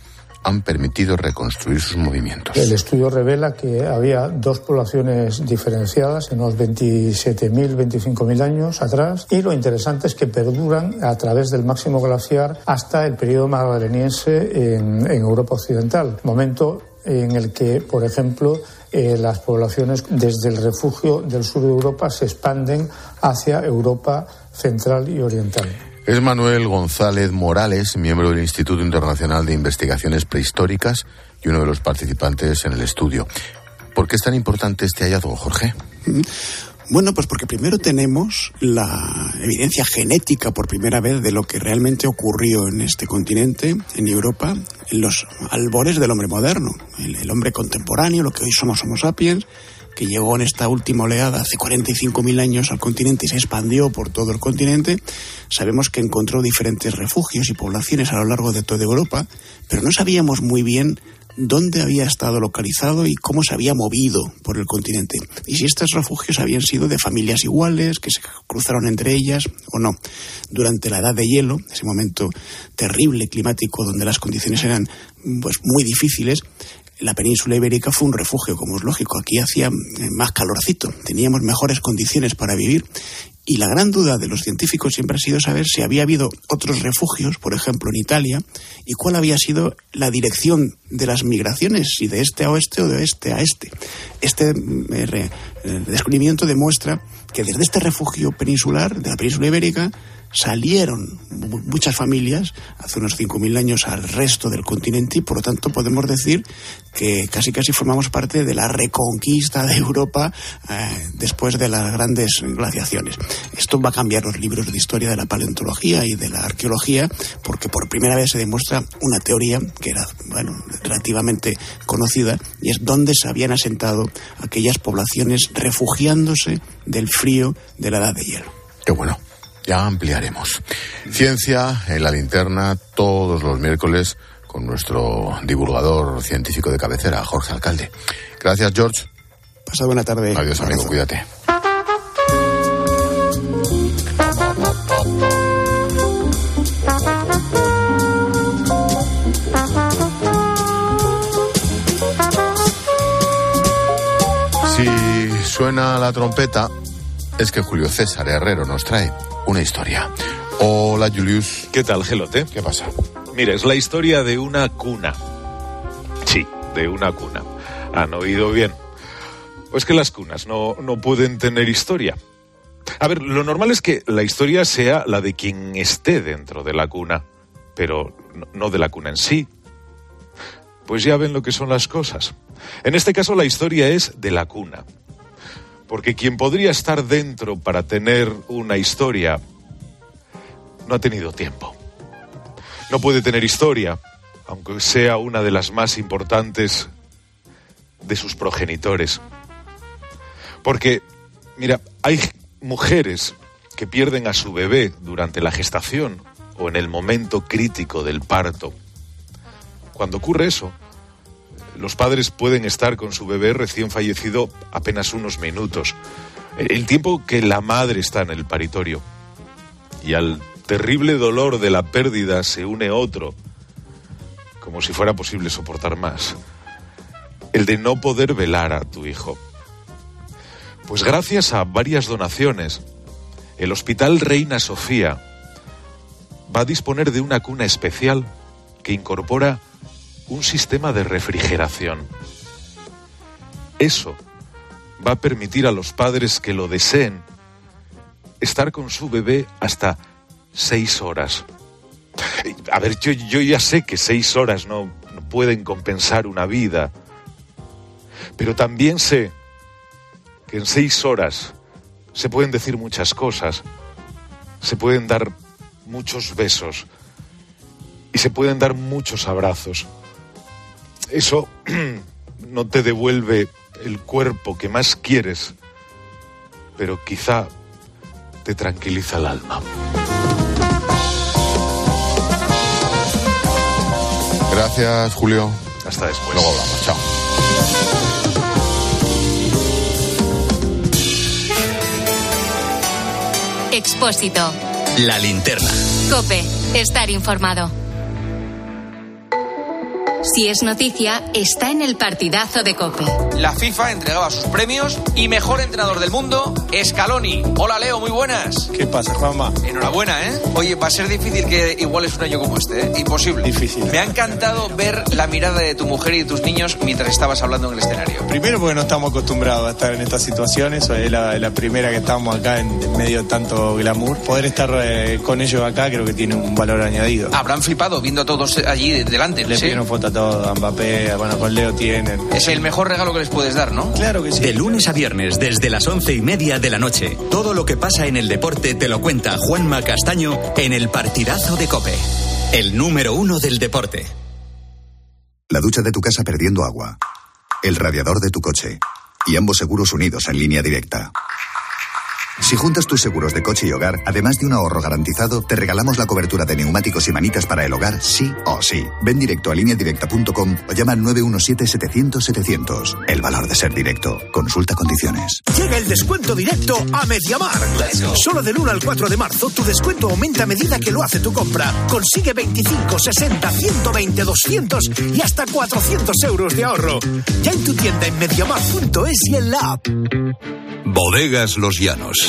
han permitido reconstruir sus movimientos. El estudio revela que había dos poblaciones diferenciadas en unos 27.000, 25.000 años atrás y lo interesante es que perduran a través del máximo glaciar hasta el periodo magdaleniense en, en Europa Occidental, momento en el que, por ejemplo, eh, las poblaciones desde el refugio del sur de Europa se expanden hacia Europa central y oriental. Es Manuel González Morales, miembro del Instituto Internacional de Investigaciones Prehistóricas y uno de los participantes en el estudio. ¿Por qué es tan importante este hallazgo, Jorge? Bueno, pues porque primero tenemos la evidencia genética por primera vez de lo que realmente ocurrió en este continente, en Europa, en los albores del hombre moderno, el, hombre contemporáneo, lo que hoy somos Homo sapiens, que llegó en esta última oleada hace 45.000 años al continente y se expandió por todo el continente, sabemos que encontró diferentes refugios y poblaciones a lo largo de toda Europa, pero no sabíamos muy bien dónde había estado localizado y cómo se había movido por el continente. Y si estos refugios habían sido de familias iguales, que se cruzaron entre ellas o no. Durante la edad de hielo, ese momento terrible climático donde las condiciones eran pues muy difíciles, la península ibérica fue un refugio, como es lógico. Aquí hacía eh, más calorcito, teníamos mejores condiciones para vivir. Y la gran duda de los científicos siempre ha sido saber si había habido otros refugios, por ejemplo en Italia, y cuál había sido la dirección de las migraciones, si de este a oeste o de oeste a este. Este eh, eh, descubrimiento demuestra que desde este refugio peninsular, de la península ibérica, salieron mu- muchas familias hace unos 5.000 años al resto del continente y por lo tanto podemos decir que casi casi formamos parte de la reconquista de Europa eh, después de las grandes glaciaciones. Esto va a cambiar los libros de historia de la paleontología y de la arqueología porque por primera vez se demuestra una teoría que era bueno, relativamente conocida y es dónde se habían asentado aquellas poblaciones refugiándose del frío de la edad de hielo. Qué bueno. Ya ampliaremos. Ciencia en la linterna todos los miércoles con nuestro divulgador científico de cabecera, Jorge Alcalde. Gracias, George. Pasad buena tarde. Adiós, amigo. Cuídate. Si suena la trompeta, es que Julio César Herrero nos trae una historia. Hola, Julius. ¿Qué tal, Gelote? ¿Qué pasa? Mira, es la historia de una cuna. Sí, de una cuna. ¿Han oído bien? Pues que las cunas no, no pueden tener historia. A ver, lo normal es que la historia sea la de quien esté dentro de la cuna, pero no- no de la cuna en sí. Pues ya ven lo que son las cosas. En este caso la historia es de la cuna. Porque quien podría estar dentro para tener una historia no ha tenido tiempo. No puede tener historia, aunque sea una de las más importantes de sus progenitores. Porque, mira, hay mujeres que pierden a su bebé durante la gestación o en el momento crítico del parto. Cuando ocurre eso, los padres pueden estar con su bebé recién fallecido apenas unos minutos, el tiempo que la madre está en el paritorio. Y al terrible dolor de la pérdida se une otro, como si fuera posible soportar más, el de no poder velar a tu hijo. Pues gracias a varias donaciones, el Hospital Reina Sofía va a disponer de una cuna especial que incorpora un sistema de refrigeración. Eso va a permitir a los padres que lo deseen estar con su bebé hasta seis horas. A ver, yo, ya sé que seis horas no pueden compensar una vida, pero también sé que en seis horas se pueden decir muchas cosas, se pueden dar muchos besos y se pueden dar muchos abrazos. Eso no te devuelve el cuerpo que más quieres, pero quizá te tranquiliza el alma. Gracias, Julio. Hasta después. Luego hablamos. Chao. Expósito. La linterna. Cope. Estar informado. Si es noticia, está en el partidazo de Cope. La FIFA entregaba sus premios y mejor entrenador del mundo, Scaloni. Hola Leo, muy buenas. ¿Qué pasa, Juanma? Enhorabuena, ¿eh? Oye, va a ser difícil que iguales un año como este, ¿eh? Imposible. Difícil. Me ha encantado ver la mirada de tu mujer y de tus niños mientras estabas hablando en el escenario. Primero porque no estamos acostumbrados a estar en estas situaciones, es la, la primera que estamos acá en, en medio de tanto glamour. Poder estar eh, con ellos acá creo que tiene un valor añadido. Habrán flipado viendo a todos allí delante. Le ¿sí? pidieron a Mbappé, bueno, con Leo tienen. Es el mejor regalo que les puedes dar, ¿no? Claro que sí. De lunes a viernes, desde las once y media de la noche, todo lo que pasa en el deporte te lo cuenta Juanma Castaño en el partidazo de Cope. El número uno del deporte. La ducha de tu casa perdiendo agua. El radiador de tu coche. Y ambos seguros unidos en línea directa. Si juntas tus seguros de coche y hogar, además de un ahorro garantizado, te regalamos la cobertura de neumáticos y manitas para el hogar, sí o sí. Ven directo a lineadirecta.com o llama al 917-700-700. El valor de ser directo. Consulta condiciones. Llega el descuento directo a Mediamar. Solo del 1 al 4 de marzo tu descuento aumenta a medida que lo hace tu compra. Consigue 25, 60, 120, 200 y hasta 400 euros de ahorro. Ya en tu tienda en mediamar.es y en la app. Bodegas Los Llanos,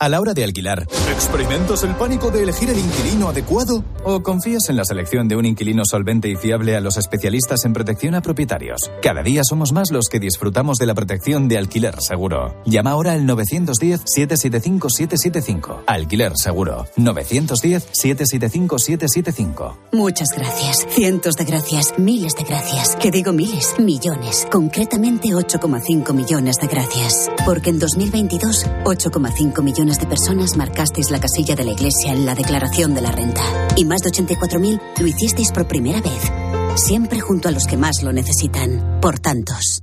A la hora de alquilar, ¿experimentas el pánico de elegir el inquilino adecuado? ¿O confías en la selección de un inquilino solvente y fiable a los especialistas en protección a propietarios? Cada día somos más los que disfrutamos de la protección de alquiler seguro. Llama ahora al 910-775-775. Alquiler seguro. 910-775-775. Muchas gracias. Cientos de gracias. Miles de gracias. Que digo miles. Millones. Concretamente 8,5 millones de gracias. Porque en 2022, 8,5 millones de personas marcasteis la casilla de la Iglesia en la declaración de la renta. Y más de 84.000 lo hicisteis por primera vez. Siempre junto a los que más lo necesitan. Por tantos.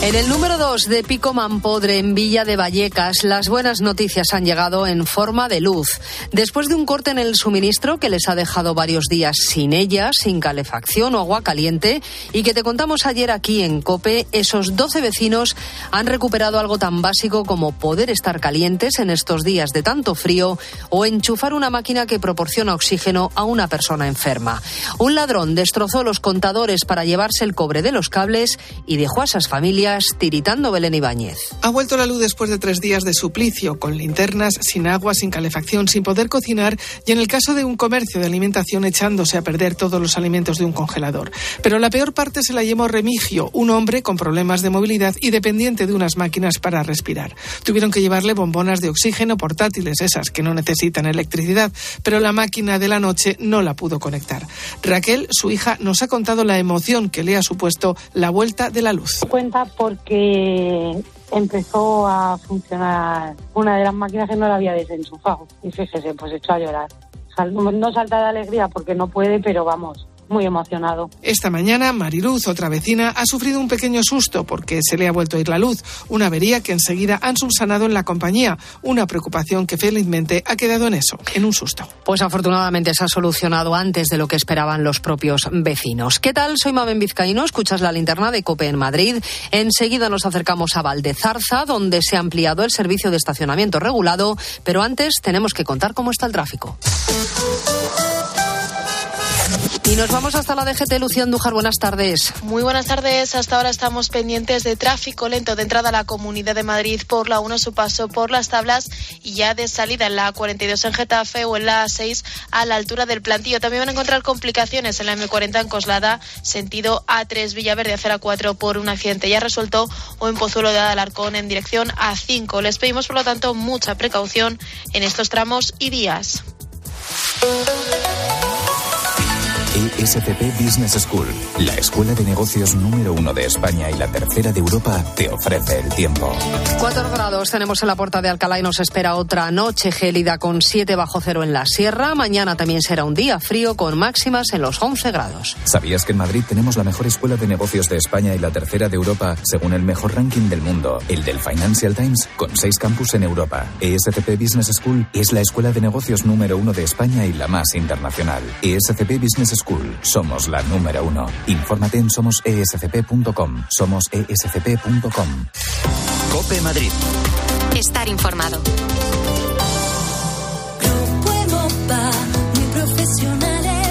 En el número 2 de Pico Mampodre, en Villa de Vallecas, las buenas noticias han llegado en forma de luz. Después de un corte en el suministro que les ha dejado varios días sin ella, sin calefacción o agua caliente, y que te contamos ayer aquí en COPE, esos 12 vecinos han recuperado algo tan básico como poder estar calientes en estos días de tanto frío o enchufar una máquina que proporciona oxígeno a una persona enferma. Un ladrón destrozó los contadores para llevarse el cobre de los cables y dejó a esas familias tiritando Belén Ibáñez. Ha vuelto la luz después de tres días de suplicio, con linternas, sin agua, sin calefacción, sin poder cocinar y en el caso de un comercio de alimentación echándose a perder todos los alimentos de un congelador. Pero la peor parte se la llevó Remigio, un hombre con problemas de movilidad y dependiente de unas máquinas para respirar. Tuvieron que llevarle bombonas de oxígeno portátiles, esas que no necesitan electricidad, pero la máquina de la noche no la pudo conectar. Raquel, su hija, nos ha contado la emoción que le ha supuesto la vuelta de la luz. Cuenta porque empezó a funcionar una de las máquinas que no la había desenchufado. Y fíjese, pues echó a llorar. No salta de alegría porque no puede, pero vamos, muy emocionado. Esta mañana, Mariluz, otra vecina, ha sufrido un pequeño susto porque se le ha vuelto a ir la luz. Una avería que enseguida han subsanado en la compañía. Una preocupación que felizmente ha quedado en eso, en un susto. Pues afortunadamente se ha solucionado antes de lo que esperaban los propios vecinos. ¿Qué tal? Soy Mabel Vizcaíno, escuchas la linterna de COPE en Madrid. Enseguida nos acercamos a Valdezarza, donde se ha ampliado el servicio de estacionamiento regulado, pero antes tenemos que contar cómo está el tráfico. Y nos vamos hasta la DGT, Lucía Andújar. Buenas tardes. Muy buenas tardes. Hasta ahora estamos pendientes de tráfico lento de entrada a la Comunidad de Madrid por la 1 su paso por las tablas y ya de salida en la 42 en Getafe o en la 6 a la altura del plantillo. También van a encontrar complicaciones en la M40 en Coslada, sentido A3 Villaverde a 4 por un accidente ya resuelto o en Pozuelo de Alarcón en dirección A5. Les pedimos, por lo tanto, mucha precaución en estos tramos y días. ESCP Business School, la escuela de negocios número uno de España y la tercera de Europa, te ofrece el tiempo. Cuatro grados tenemos en la puerta de Alcalá y nos espera otra noche gélida con siete bajo cero en la sierra. Mañana también será un día frío con máximas en los 11 grados. ¿Sabías que en Madrid tenemos la mejor escuela de negocios de España y la tercera de Europa, según el mejor ranking del mundo, el del Financial Times, con seis campus en Europa? ESCP Business School es la escuela de negocios número uno de España y la más internacional. ESCP Business School somos la número uno. Infórmate en somosescp.com. Somosescp.com. Cope Madrid. Estar informado.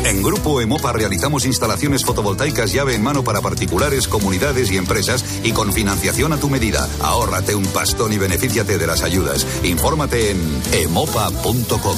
En Grupo Emopa realizamos instalaciones fotovoltaicas llave en mano para particulares, comunidades y empresas y con financiación a tu medida. Ahórrate un pastón y benefíciate de las ayudas. Infórmate en emopa.com.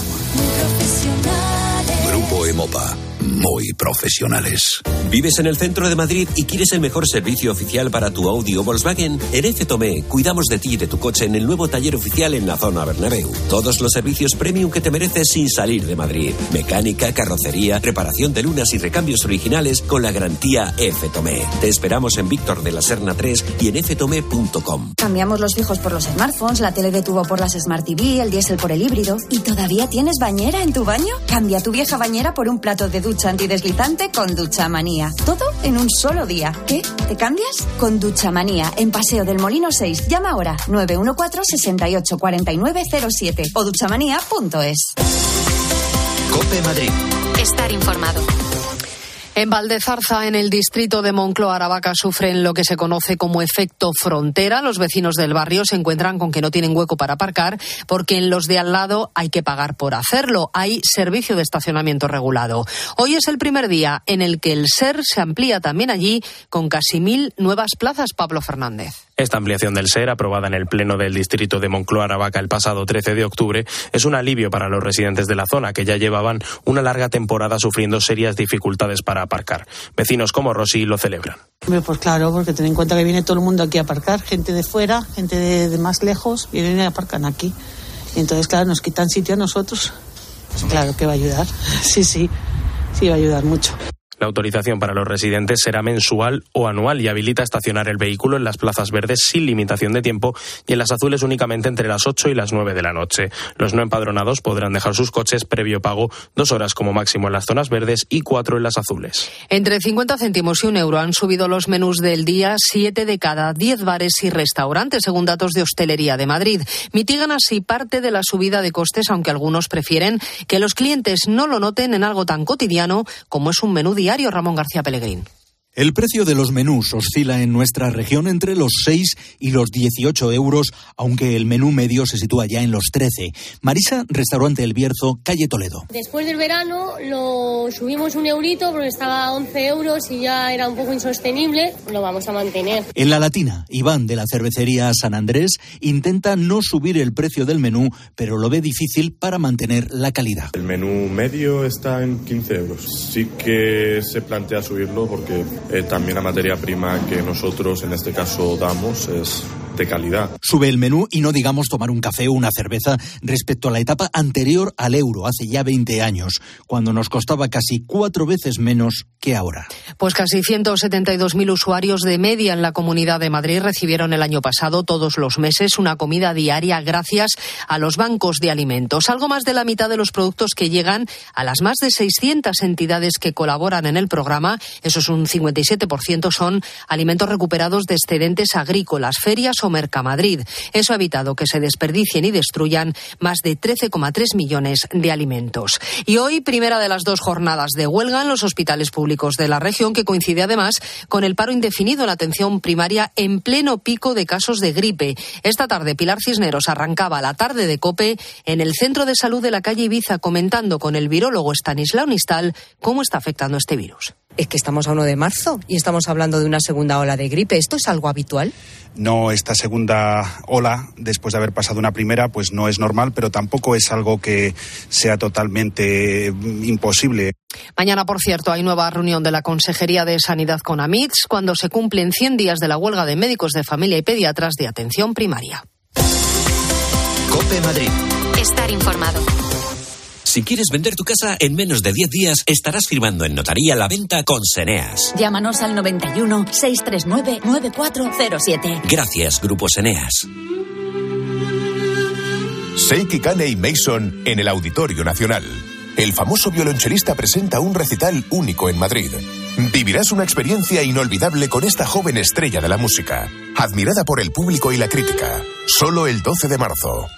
Grupo Emopa muy profesionales. ¿Vives en el centro de Madrid y quieres el mejor servicio oficial para tu Audi o Volkswagen? En F Tomé cuidamos de ti y de tu coche en el nuevo taller oficial en la zona Bernabéu. Todos los servicios premium que te mereces sin salir de Madrid. Mecánica, carrocería, reparación de lunas y recambios originales con la garantía F Tomé. Te esperamos en Víctor de la Serna 3 y en ftome.com. Cambiamos los fijos por los smartphones, la tele de tubo por las Smart TV, el diésel por el híbrido. ¿Y todavía tienes bañera en tu baño? Cambia tu vieja bañera por un plato de ducha antideslizante con Duchamanía. Todo en un solo día. ¿Qué? ¿Te cambias? Con Duchamanía, en Paseo del Molino 6. Llama ahora 914 68 07 o duchamanía.es. Cope Madrid. Estar informado. En Valdezarza, en el distrito de Moncloa, Aravaca, sufren lo que se conoce como efecto frontera. Los vecinos del barrio se encuentran con que no tienen hueco para aparcar porque en los de al lado hay que pagar por hacerlo. Hay servicio de estacionamiento regulado. Hoy es el primer día en el que el SER se amplía también allí con casi mil nuevas plazas. Pablo Fernández. Esta ampliación del SER, aprobada en el Pleno del Distrito de Moncloa Aravaca el pasado 13 de octubre, es un alivio para los residentes de la zona que ya llevaban una larga temporada sufriendo serias dificultades para aparcar. Vecinos como Rosy lo celebran. Pues claro, porque ten en cuenta que viene todo el mundo aquí a aparcar, gente de fuera, gente de, de más lejos, vienen y aparcan aquí. Y entonces, claro, nos quitan sitio a nosotros. Pues claro que va a ayudar. Sí, sí, sí va a ayudar mucho. La autorización para los residentes será mensual o anual y habilita estacionar el vehículo en las plazas verdes sin limitación de tiempo y en las azules únicamente entre las 8 y las 9 de la noche. Los no empadronados podrán dejar sus coches previo pago dos horas como máximo en las zonas verdes y cuatro en las azules. Entre 50 céntimos y un euro han subido los menús del día siete de cada diez bares y restaurantes, según datos de Hostelería de Madrid. Mitigan así parte de la subida de costes, aunque algunos prefieren que los clientes no lo noten en algo tan cotidiano como es un menú diario. Ramón García Pellegrín. El precio de los menús oscila en nuestra región entre los 6 y los 18 euros, aunque el menú medio se sitúa ya en los 13. Marisa, restaurante El Bierzo, calle Toledo. Después del verano lo subimos un eurito porque estaba a 11 euros y ya era un poco insostenible. Lo vamos a mantener. En la Latina, Iván de la cervecería San Andrés intenta no subir el precio del menú, pero lo ve difícil para mantener la calidad. El menú medio está en 15 euros. Sí que se plantea subirlo porque eh, también la materia prima que nosotros en este caso damos es de calidad. Sube el menú y no digamos tomar un café o una cerveza respecto a la etapa anterior al euro, hace ya 20 años, cuando nos costaba casi cuatro veces menos que ahora. Pues casi 172.000 usuarios de media en la Comunidad de Madrid recibieron el año pasado todos los meses una comida diaria gracias a los bancos de alimentos. Algo más de la mitad de los productos que llegan a las más de 600 entidades que colaboran en el programa, eso es un 57%, son alimentos recuperados de excedentes agrícolas, ferias o Mercamadrid. Eso ha evitado que se desperdicien y destruyan más de 13,3 millones de alimentos. Y hoy, primera de las dos jornadas de huelga en los hospitales públicos de la región, que coincide además con el paro indefinido en la atención primaria en pleno pico de casos de gripe. Esta tarde, Pilar Cisneros arrancaba la tarde de COPE en el centro de salud de la calle Ibiza, comentando con el virólogo Stanislao Nistal cómo está afectando este virus es que estamos a 1 de marzo y estamos hablando de una segunda ola de gripe. ¿Esto es algo habitual? No, esta segunda ola, después de haber pasado una primera, pues no es normal, pero tampoco es algo que sea totalmente mm, imposible. Mañana, por cierto, hay nueva reunión de la Consejería de Sanidad con AMITS cuando se cumplen 100 días de la huelga de médicos de familia y pediatras de atención primaria. Cope Madrid. Estar informado. Si quieres vender tu casa en menos de 10 días, estarás firmando en notaría la venta con Seneas. Llámanos al 91 639 9407. Gracias, Grupo Seneas. Seiki Kane y Mason en el Auditorio Nacional. El famoso violonchelista presenta un recital único en Madrid. Vivirás una experiencia inolvidable con esta joven estrella de la música, admirada por el público y la crítica. Solo el 12 de marzo.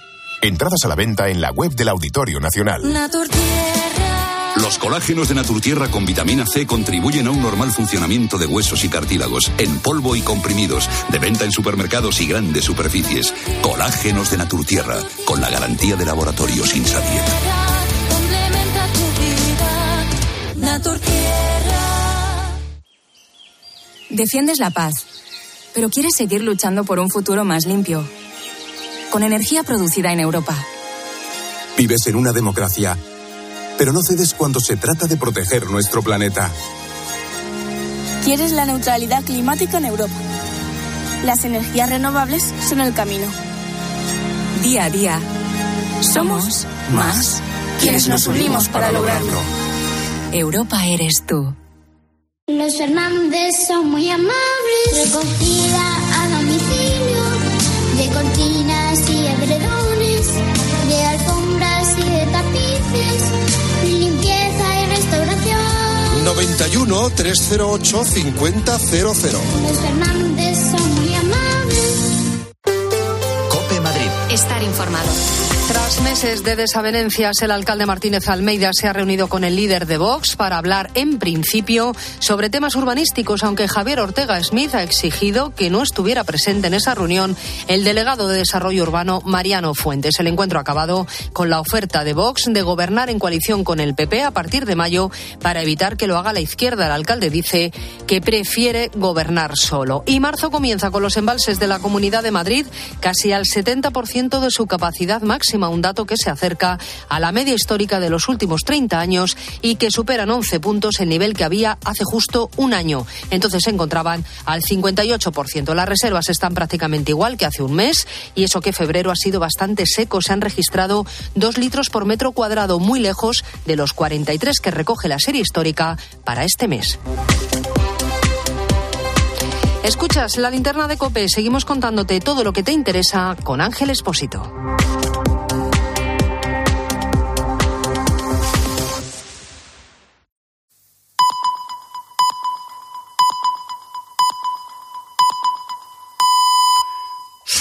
Entradas a la venta en la web del Auditorio Nacional. Los colágenos de Naturtierra con vitamina C contribuyen a un normal funcionamiento de huesos y cartílagos, en polvo y comprimidos, de venta en supermercados y grandes superficies. Colágenos de Naturtierra, con la garantía de laboratorios Insadiet. Defiendes la paz, pero quieres seguir luchando por un futuro más limpio con energía producida en Europa. Vives en una democracia, pero no cedes cuando se trata de proteger nuestro planeta. Quieres la neutralidad climática en Europa. Las energías renovables son el camino. Día a día, somos más quienes nos unimos para lograrlo. Europa eres tú. Los Fernández son muy amables. Recogida 91 308 5000. Los Fernández son muy amables. Cope Madrid. Estar informado. Tras meses de desavenencias, el alcalde Martínez Almeida se ha reunido con el líder de Vox para hablar, en principio, sobre temas urbanísticos, aunque Javier Ortega Smith ha exigido que no estuviera presente en esa reunión el delegado de Desarrollo Urbano, Mariano Fuentes. El encuentro ha acabado con la oferta de Vox de gobernar en coalición con el PP a partir de mayo para evitar que lo haga la izquierda. El alcalde dice que prefiere gobernar solo. Y marzo comienza con los embalses de la Comunidad de Madrid casi al 70% de su capacidad máxima, un dato que se acerca a la media histórica de los últimos 30 años y que superan 11 puntos el nivel que había hace justo un año. Entonces se encontraban al 58%. Las reservas están prácticamente igual que hace un mes y eso que febrero ha sido bastante seco. Se han registrado 2 litros por metro cuadrado, muy lejos de los 43 que recoge la serie histórica para este mes. Escuchas la linterna de Cope. Seguimos contándote todo lo que te interesa con Ángel Espósito.